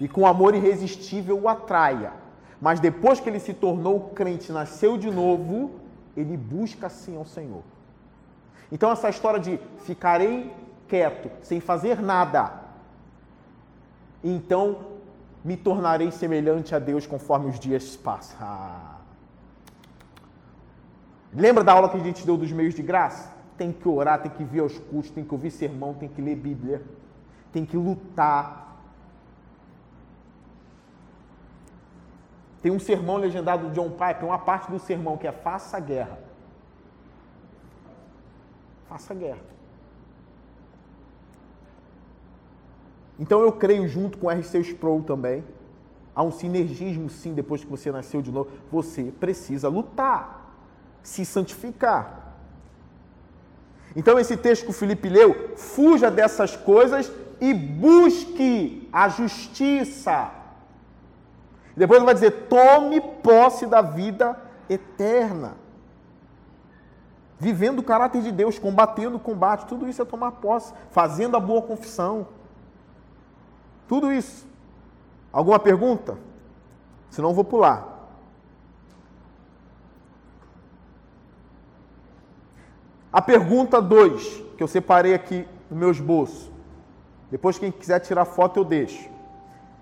E com amor irresistível o atraia. Mas depois que ele se tornou crente, nasceu de novo, ele busca sim ao Senhor. Então essa história de ficarei quieto, sem fazer nada, então me tornarei semelhante a Deus conforme os dias passam. Ah. Lembra da aula que a gente deu dos meios de graça? Tem que orar, tem que vir aos cultos, tem que ouvir sermão, tem que ler Bíblia, tem que lutar. Tem um sermão legendado do John Piper, uma parte do sermão que é faça a guerra. Faça a guerra. Então eu creio junto com o RC Sproul também. Há um sinergismo sim depois que você nasceu de novo. Você precisa lutar, se santificar. Então esse texto que o Felipe leu, fuja dessas coisas e busque a justiça. Depois ele vai dizer: tome posse da vida eterna. Vivendo o caráter de Deus, combatendo o combate, tudo isso é tomar posse, fazendo a boa confissão. Tudo isso. Alguma pergunta? Senão vou pular. A pergunta 2, que eu separei aqui no meu esboço. Depois, quem quiser tirar foto, eu deixo.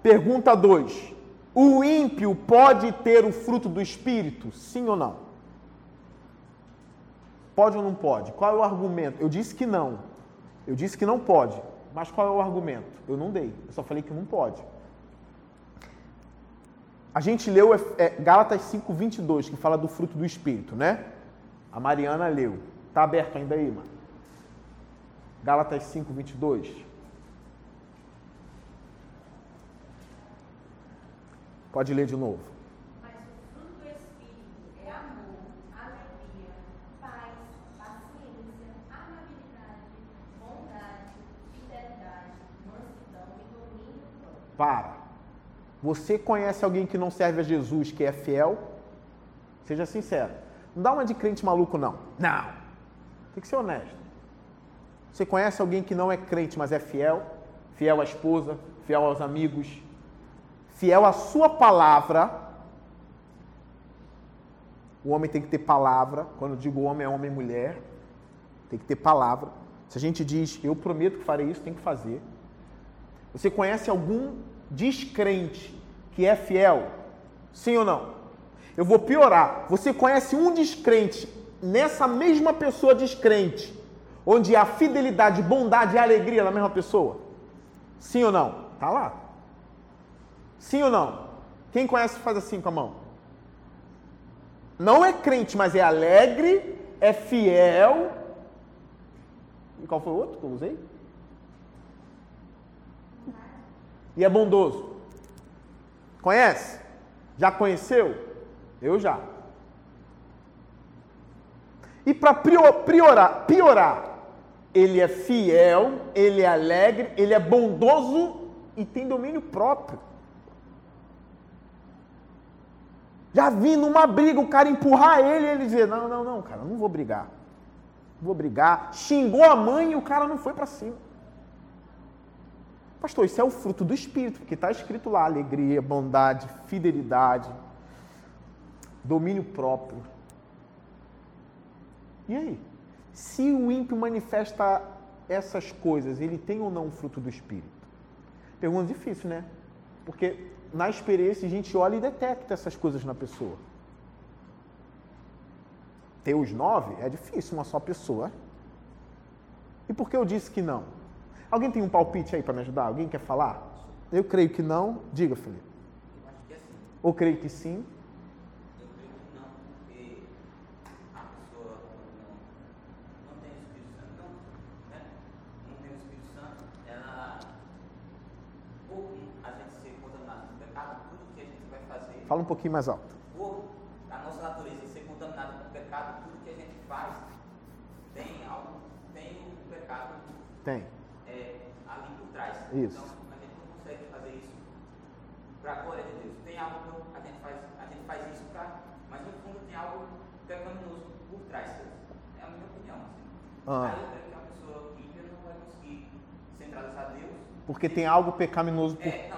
Pergunta 2. O ímpio pode ter o fruto do Espírito? Sim ou não? Pode ou não pode? Qual é o argumento? Eu disse que não. Eu disse que não pode. Mas qual é o argumento? Eu não dei. Eu só falei que não pode. A gente leu é, Gálatas 5, 22, que fala do fruto do Espírito, né? A Mariana leu. Tá aberto ainda aí, mano? Gálatas 5, Pode ler de novo. Mas o fruto do Espírito é amor, alegria, paz, paciência, amabilidade, bondade, fidelidade, mansidão e domínio próprio. Para. Você conhece alguém que não serve a Jesus, que é fiel? Seja sincero. Não dá uma de crente maluco, não. Não. Tem que ser honesto. Você conhece alguém que não é crente, mas é fiel? Fiel à esposa, fiel aos amigos, fiel à sua palavra. O homem tem que ter palavra. Quando eu digo homem, é homem e mulher. Tem que ter palavra. Se a gente diz, eu prometo que farei isso, tem que fazer. Você conhece algum descrente que é fiel? Sim ou não? Eu vou piorar. Você conhece um descrente nessa mesma pessoa descrente, onde há fidelidade, bondade e alegria na mesma pessoa? Sim ou não? Tá lá. Sim ou não? Quem conhece faz assim com a mão. Não é crente, mas é alegre, é fiel. E qual foi o outro que eu usei? E é bondoso. Conhece? Já conheceu? Eu já. E para piorar, piorar, ele é fiel, ele é alegre, ele é bondoso e tem domínio próprio. Já vi numa briga o cara empurrar ele e ele dizer: Não, não, não, cara, não vou brigar. Não vou brigar. Xingou a mãe e o cara não foi para cima. Pastor, isso é o fruto do Espírito, porque está escrito lá: alegria, bondade, fidelidade, domínio próprio. E aí? Se o ímpio manifesta essas coisas, ele tem ou não o fruto do Espírito? Pergunta difícil, né? Porque na experiência a gente olha e detecta essas coisas na pessoa. Ter os nove é difícil, uma só pessoa. E por que eu disse que não? Alguém tem um palpite aí para me ajudar? Alguém quer falar? Eu creio que não. Diga, Felipe. Que é. Ou creio que sim. Fala um pouquinho mais alto. Por, a nossa natureza ser contaminada com pecado, tudo que a gente faz tem algo, tem o pecado. Tem. É, ali por trás. Isso. Então, a gente não consegue fazer isso para a glória de Deus. Tem algo que a gente faz, a gente faz isso para, mas no fundo tem algo pecaminoso por trás. É a minha opinião. Assim. Ah. Aí eu creio que a pessoa ímpia não vai conseguir centralizar Deus. Porque tem algo pecaminoso por... É,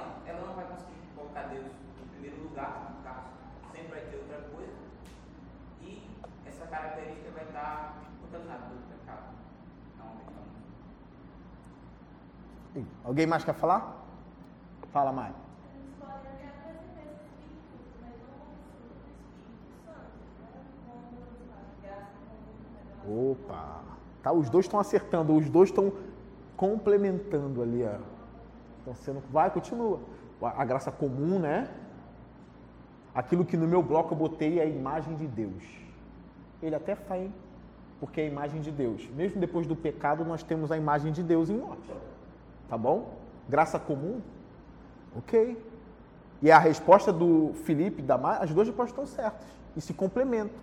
Alguém mais quer falar? Fala, Mari. Não Opa! Tá, os dois estão acertando, os dois estão complementando ali. ó. Estão sendo. Vai, continua. A a graça comum, né? Aquilo que no meu bloco eu botei é a imagem de Deus. Ele até faz, hein? Porque é a imagem de Deus. Mesmo depois do pecado, nós temos a imagem de Deus em nós. Tá bom? Graça comum? Ok. E a resposta do Felipe, da Mar, as duas respostas estão certas e se complementam.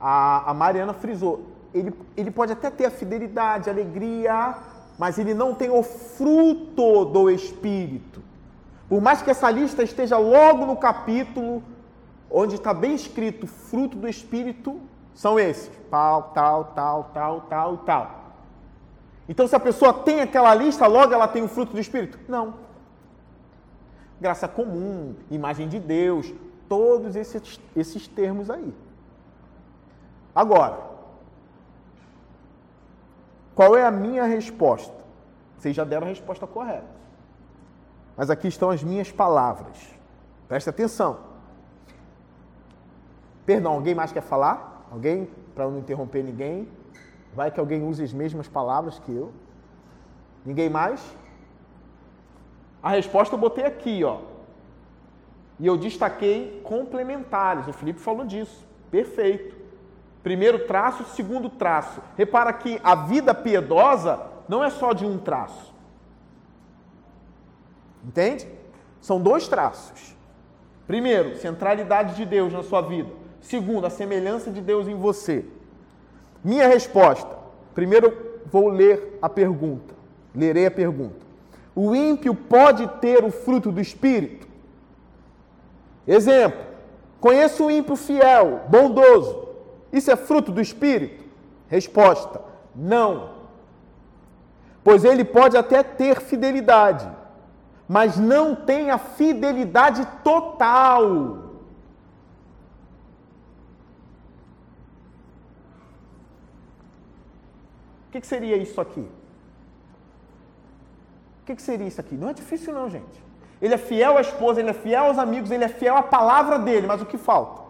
A, a Mariana frisou, ele, ele pode até ter a fidelidade, a alegria, mas ele não tem o fruto do Espírito. Por mais que essa lista esteja logo no capítulo, onde está bem escrito fruto do Espírito, são esses: tal, tal, tal, tal, tal, tal. Então, se a pessoa tem aquela lista, logo ela tem o fruto do Espírito? Não. Graça comum, imagem de Deus, todos esses, esses termos aí. Agora, qual é a minha resposta? Vocês já deram a resposta correta. Mas aqui estão as minhas palavras. Presta atenção. Perdão, alguém mais quer falar? Alguém? Para não interromper ninguém. Vai que alguém use as mesmas palavras que eu. Ninguém mais? A resposta eu botei aqui, ó. E eu destaquei complementares. O Felipe falou disso. Perfeito. Primeiro traço, segundo traço. Repara que a vida piedosa não é só de um traço. Entende? São dois traços. Primeiro, centralidade de Deus na sua vida. Segundo, a semelhança de Deus em você. Minha resposta. Primeiro, vou ler a pergunta. Lerei a pergunta. O ímpio pode ter o fruto do Espírito? Exemplo. Conheço um ímpio fiel, bondoso. Isso é fruto do Espírito? Resposta: não. Pois ele pode até ter fidelidade, mas não tem a fidelidade total. O que, que seria isso aqui? O que, que seria isso aqui? Não é difícil, não, gente. Ele é fiel à esposa, ele é fiel aos amigos, ele é fiel à palavra dele, mas o que falta?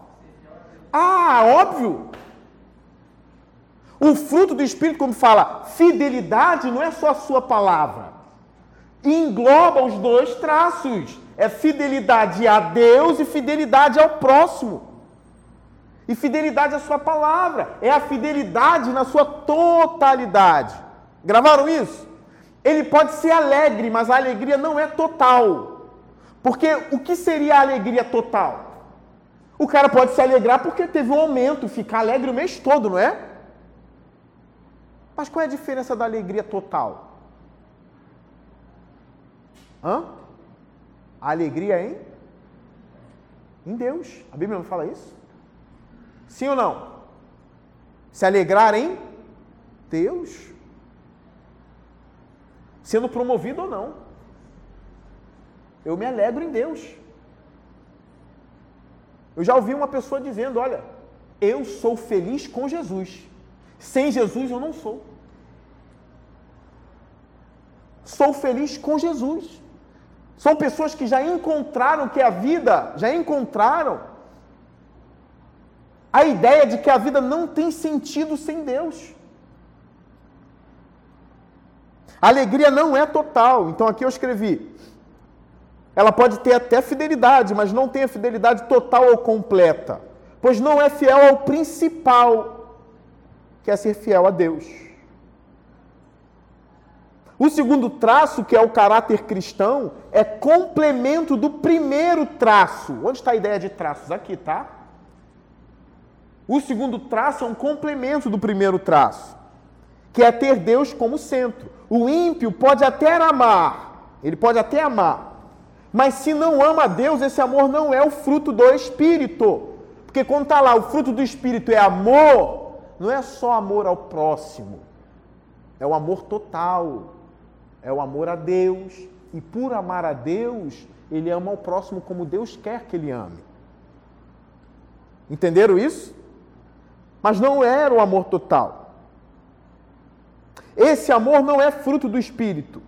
Ah, óbvio! O fruto do Espírito, como fala, fidelidade não é só a sua palavra. Engloba os dois traços. É fidelidade a Deus e fidelidade ao próximo. E fidelidade à sua palavra. É a fidelidade na sua totalidade. Gravaram isso? Ele pode ser alegre, mas a alegria não é total. Porque o que seria a alegria total? O cara pode se alegrar porque teve um aumento, ficar alegre o mês todo, não é? Mas qual é a diferença da alegria total? Hã? A alegria em? Em Deus. A Bíblia não fala isso? Sim ou não? Se alegrar em Deus. Sendo promovido ou não. Eu me alegro em Deus. Eu já ouvi uma pessoa dizendo: Olha, eu sou feliz com Jesus. Sem Jesus eu não sou. Sou feliz com Jesus. São pessoas que já encontraram que a vida, já encontraram a ideia de que a vida não tem sentido sem Deus. A alegria não é total. Então aqui eu escrevi: ela pode ter até fidelidade, mas não tem a fidelidade total ou completa, pois não é fiel ao principal, que é ser fiel a Deus. O segundo traço, que é o caráter cristão, é complemento do primeiro traço. Onde está a ideia de traços? Aqui, tá? O segundo traço é um complemento do primeiro traço, que é ter Deus como centro. O ímpio pode até amar, ele pode até amar, mas se não ama a Deus, esse amor não é o fruto do Espírito. Porque quando está lá, o fruto do Espírito é amor, não é só amor ao próximo, é o amor total, é o amor a Deus. E por amar a Deus, ele ama o próximo como Deus quer que ele ame. Entenderam isso? Mas não era o amor total. Esse amor não é fruto do Espírito.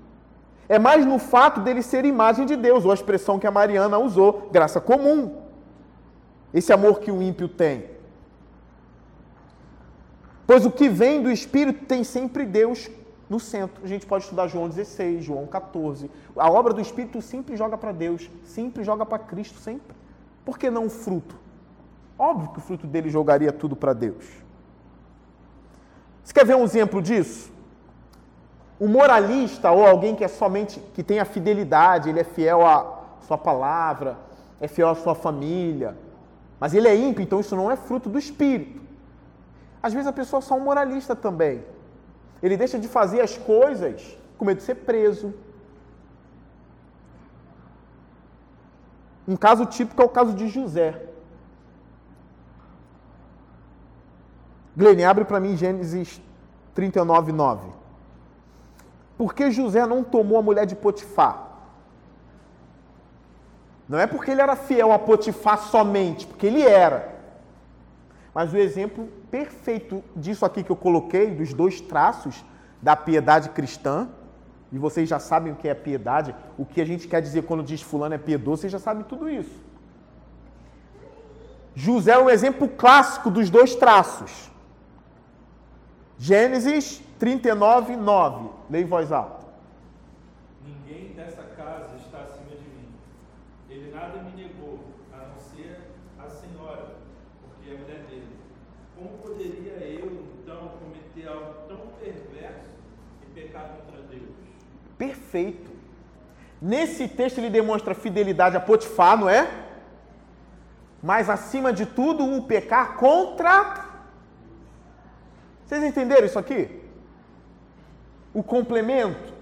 É mais no fato dele ser imagem de Deus, ou a expressão que a Mariana usou, graça comum. Esse amor que o ímpio tem. Pois o que vem do Espírito tem sempre Deus no centro. A gente pode estudar João 16, João 14. A obra do Espírito sempre joga para Deus, sempre joga para Cristo, sempre. Por que não o fruto? Óbvio que o fruto dele jogaria tudo para Deus. Você quer ver um exemplo disso? O moralista ou alguém que é somente que tem a fidelidade, ele é fiel à sua palavra, é fiel à sua família, mas ele é ímpio, então isso não é fruto do espírito. Às vezes a pessoa é só um moralista também. Ele deixa de fazer as coisas com medo de ser preso. Um caso típico é o caso de José. Glenn, abre para mim Gênesis 39, 9. Por que José não tomou a mulher de Potifar? Não é porque ele era fiel a Potifar somente, porque ele era. Mas o exemplo perfeito disso aqui que eu coloquei, dos dois traços da piedade cristã, e vocês já sabem o que é piedade, o que a gente quer dizer quando diz fulano é piedoso, vocês já sabem tudo isso. José é um exemplo clássico dos dois traços. Gênesis 39, 9. Leia em voz alta. Ninguém dessa casa está acima de mim. Ele nada me negou, a não ser a senhora, porque é a mulher dele. Como poderia eu, então, cometer algo tão perverso e pecar contra Deus? Perfeito. Nesse texto ele demonstra fidelidade a Potifar, não é? Mas acima de tudo, o pecar contra. Vocês entenderam isso aqui? O complemento.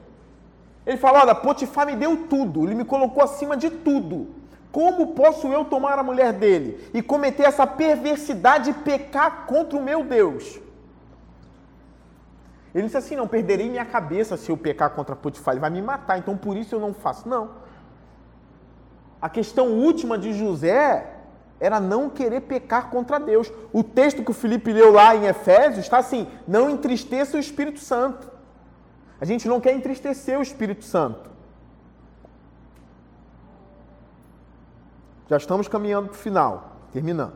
Ele fala: olha, Potifar me deu tudo, ele me colocou acima de tudo. Como posso eu tomar a mulher dele e cometer essa perversidade e pecar contra o meu Deus? Ele disse assim: não, perderei minha cabeça se eu pecar contra Potifar, ele vai me matar, então por isso eu não faço. Não. A questão última de José era não querer pecar contra Deus. O texto que o Felipe leu lá em Efésios está assim: não entristeça o Espírito Santo. A gente não quer entristecer o Espírito Santo. Já estamos caminhando para o final, terminando.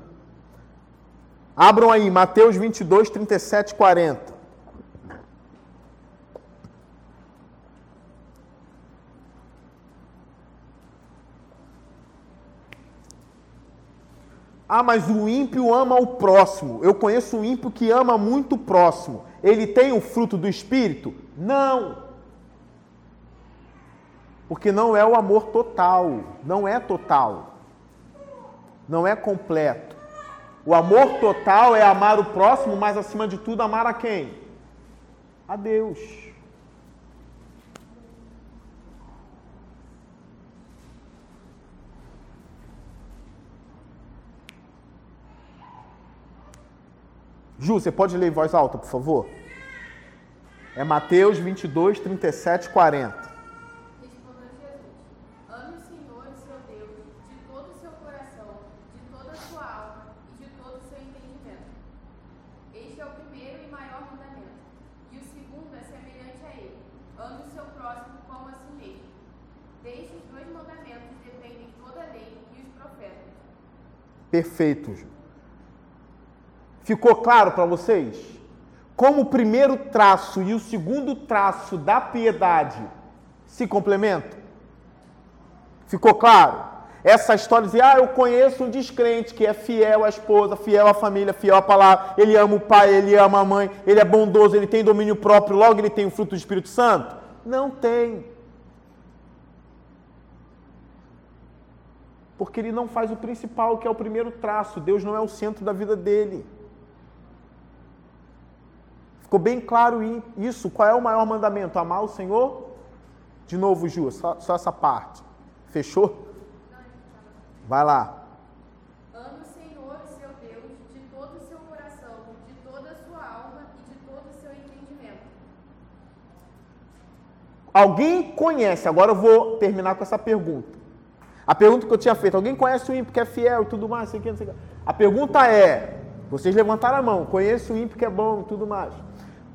Abram aí, Mateus 22, 37 40. Ah, mas o ímpio ama o próximo. Eu conheço um ímpio que ama muito o próximo. Ele tem o fruto do Espírito? Não. Porque não é o amor total. Não é total. Não é completo. O amor total é amar o próximo, mas acima de tudo, amar a quem? A Deus. Ju, você pode ler em voz alta, por favor? É Mateus 22, 37, 40. Respondeu Jesus: Ame o Senhor, seu Deus, de todo o seu coração, de toda a sua alma e de todo o seu entendimento. Este é o primeiro e maior mandamento. E o segundo é semelhante a ele: Ame o seu próximo como a si mesmo. Destes dois mandamentos dependem toda a lei e os profetas. Perfeito, Ju. Ficou claro para vocês? Como o primeiro traço e o segundo traço da piedade se complementam? Ficou claro? Essa história de, ah, eu conheço um descrente que é fiel à esposa, fiel à família, fiel à palavra, ele ama o pai, ele ama a mãe, ele é bondoso, ele tem domínio próprio, logo ele tem o fruto do Espírito Santo? Não tem. Porque ele não faz o principal, que é o primeiro traço. Deus não é o centro da vida dele. Ficou bem claro isso. Qual é o maior mandamento? Amar o Senhor? De novo, Ju, só, só essa parte. Fechou? Vai lá. Ame o Senhor, seu Deus, de todo o seu coração, de toda a sua alma e de todo o seu entendimento. Alguém conhece? Agora eu vou terminar com essa pergunta. A pergunta que eu tinha feito: alguém conhece o ímpio que é fiel e tudo mais? Sei que, sei que. A pergunta é: vocês levantaram a mão, conheço o ímpio que é bom e tudo mais.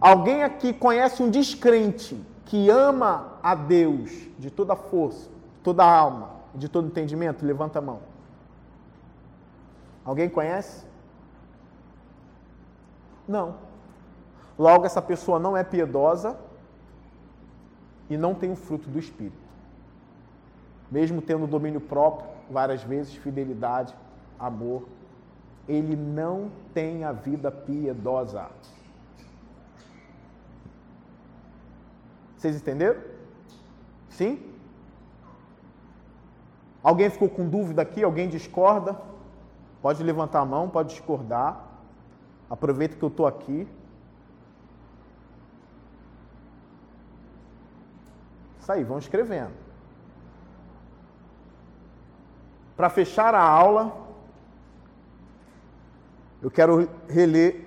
Alguém aqui conhece um descrente que ama a Deus de toda a força, de toda a alma, de todo entendimento? Levanta a mão. Alguém conhece? Não. Logo, essa pessoa não é piedosa e não tem o fruto do Espírito. Mesmo tendo domínio próprio, várias vezes, fidelidade, amor, ele não tem a vida piedosa. Vocês entenderam? Sim? Alguém ficou com dúvida aqui? Alguém discorda? Pode levantar a mão, pode discordar. Aproveita que eu estou aqui. Isso aí, vão escrevendo. Para fechar a aula, eu quero reler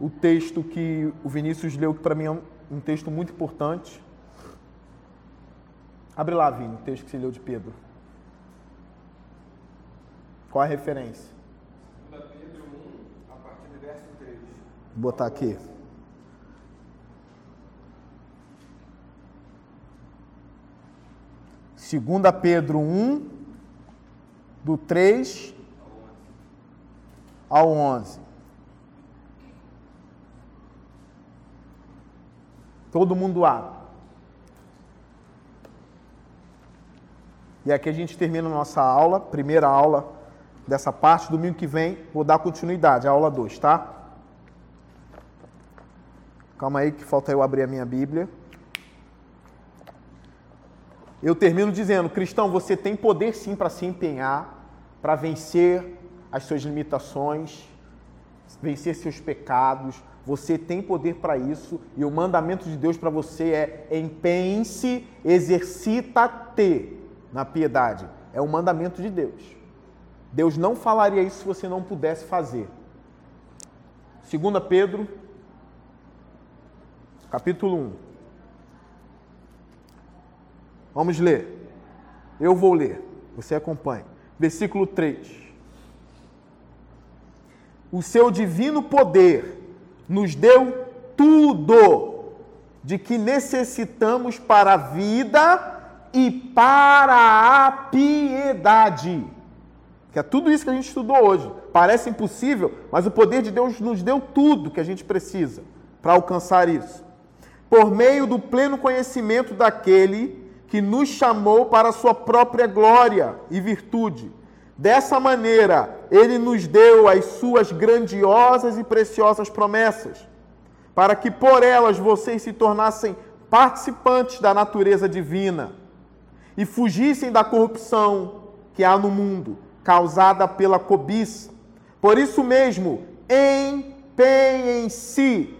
o texto que o Vinícius leu, que para mim é um, texto muito importante. Abre lá, Vini, o texto que você leu de Pedro. Qual a referência? 2 Pedro 1, a partir do verso 3. Vou botar aqui. Segunda Pedro 1, do 3 ao 11. Todo mundo abre. E aqui a gente termina a nossa aula, primeira aula dessa parte. Domingo que vem vou dar continuidade, a aula 2, tá? Calma aí que falta eu abrir a minha Bíblia. Eu termino dizendo, cristão, você tem poder sim para se empenhar, para vencer as suas limitações, vencer seus pecados. Você tem poder para isso e o mandamento de Deus para você é empenhe-se, exercita-te na piedade. É o mandamento de Deus. Deus não falaria isso se você não pudesse fazer. 2 Pedro, capítulo 1. Vamos ler. Eu vou ler, você acompanha. Versículo 3. O seu divino poder nos deu tudo de que necessitamos para a vida e para a piedade. Que é tudo isso que a gente estudou hoje. Parece impossível, mas o poder de Deus nos deu tudo que a gente precisa para alcançar isso. Por meio do pleno conhecimento daquele que nos chamou para a sua própria glória e virtude. Dessa maneira, ele nos deu as suas grandiosas e preciosas promessas, para que por elas vocês se tornassem participantes da natureza divina e fugissem da corrupção que há no mundo, causada pela cobiça. Por isso mesmo, empenhem-se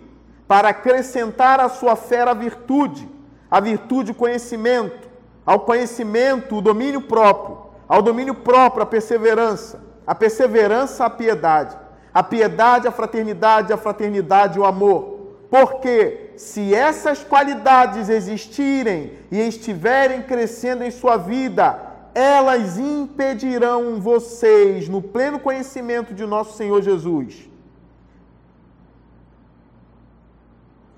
para acrescentar à sua fé a virtude, a virtude o conhecimento, ao conhecimento o domínio próprio, ao domínio próprio a perseverança, a perseverança a piedade, a piedade a fraternidade, a fraternidade o amor. Porque se essas qualidades existirem e estiverem crescendo em sua vida, elas impedirão vocês, no pleno conhecimento de nosso Senhor Jesus,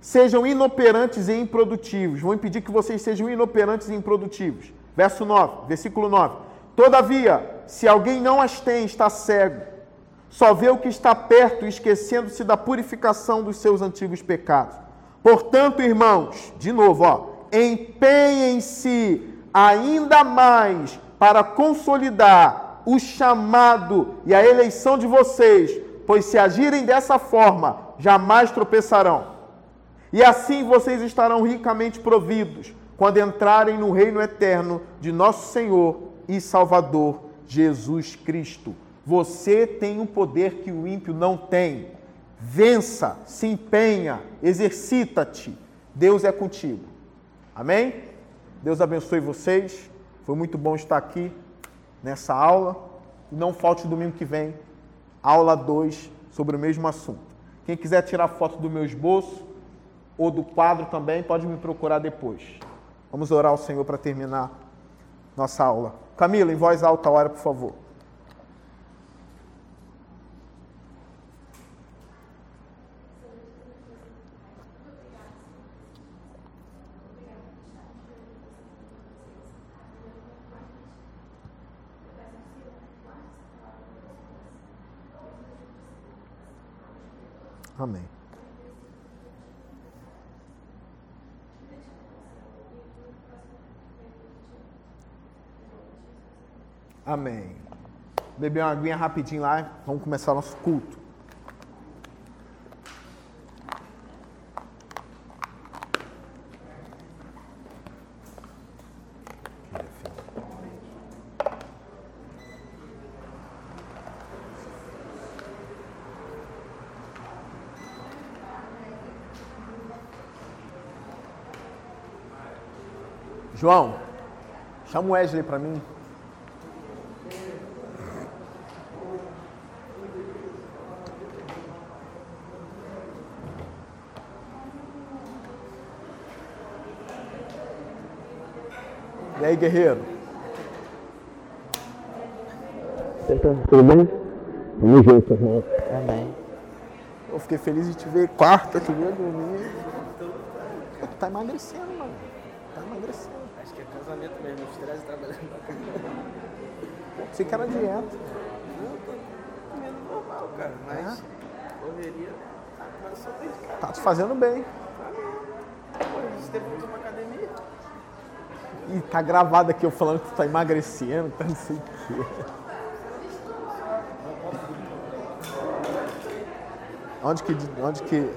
sejam inoperantes e improdutivos. Vão impedir que vocês sejam inoperantes e improdutivos. Verso 9, versículo 9. Todavia, se alguém não as tem, está cego, só vê o que está perto, esquecendo-se da purificação dos seus antigos pecados. Portanto, irmãos, de novo, ó, empenhem-se ainda mais para consolidar o chamado e a eleição de vocês, pois se agirem dessa forma, jamais tropeçarão. E assim vocês estarão ricamente providos quando entrarem no reino eterno de nosso Senhor e Salvador Jesus Cristo. Você tem um poder que o ímpio não tem. Vença, se empenha, exercita-te. Deus é contigo. Amém? Deus abençoe vocês. Foi muito bom estar aqui nessa aula. E não falte domingo que vem, aula 2 sobre o mesmo assunto. Quem quiser tirar foto do meu esboço ou do quadro também, pode me procurar depois. Vamos orar ao Senhor para terminar nossa aula. Camila, em voz alta, hora, por favor. Amém. Amém. Beber uma aguinha rapidinho lá, vamos começar nosso culto. João, chama o Wesley para mim. E aí, guerreiro? Tudo bem? Vamos junto, irmão. Também. Eu fiquei feliz de te ver quarta, te ver domingo. Pô, Tu tá emagrecendo, mano. Tá emagrecendo. Acho que é casamento mesmo, estresse trabalhando pra caramba. Pensei que era dieta. Não, tô comendo normal, cara, mas correria, tá, casa. Tá te fazendo bem. Pô, a gente teve academia. E tá gravado aqui eu falando que tu tá emagrecendo, tá não sei o quê. Onde que, onde que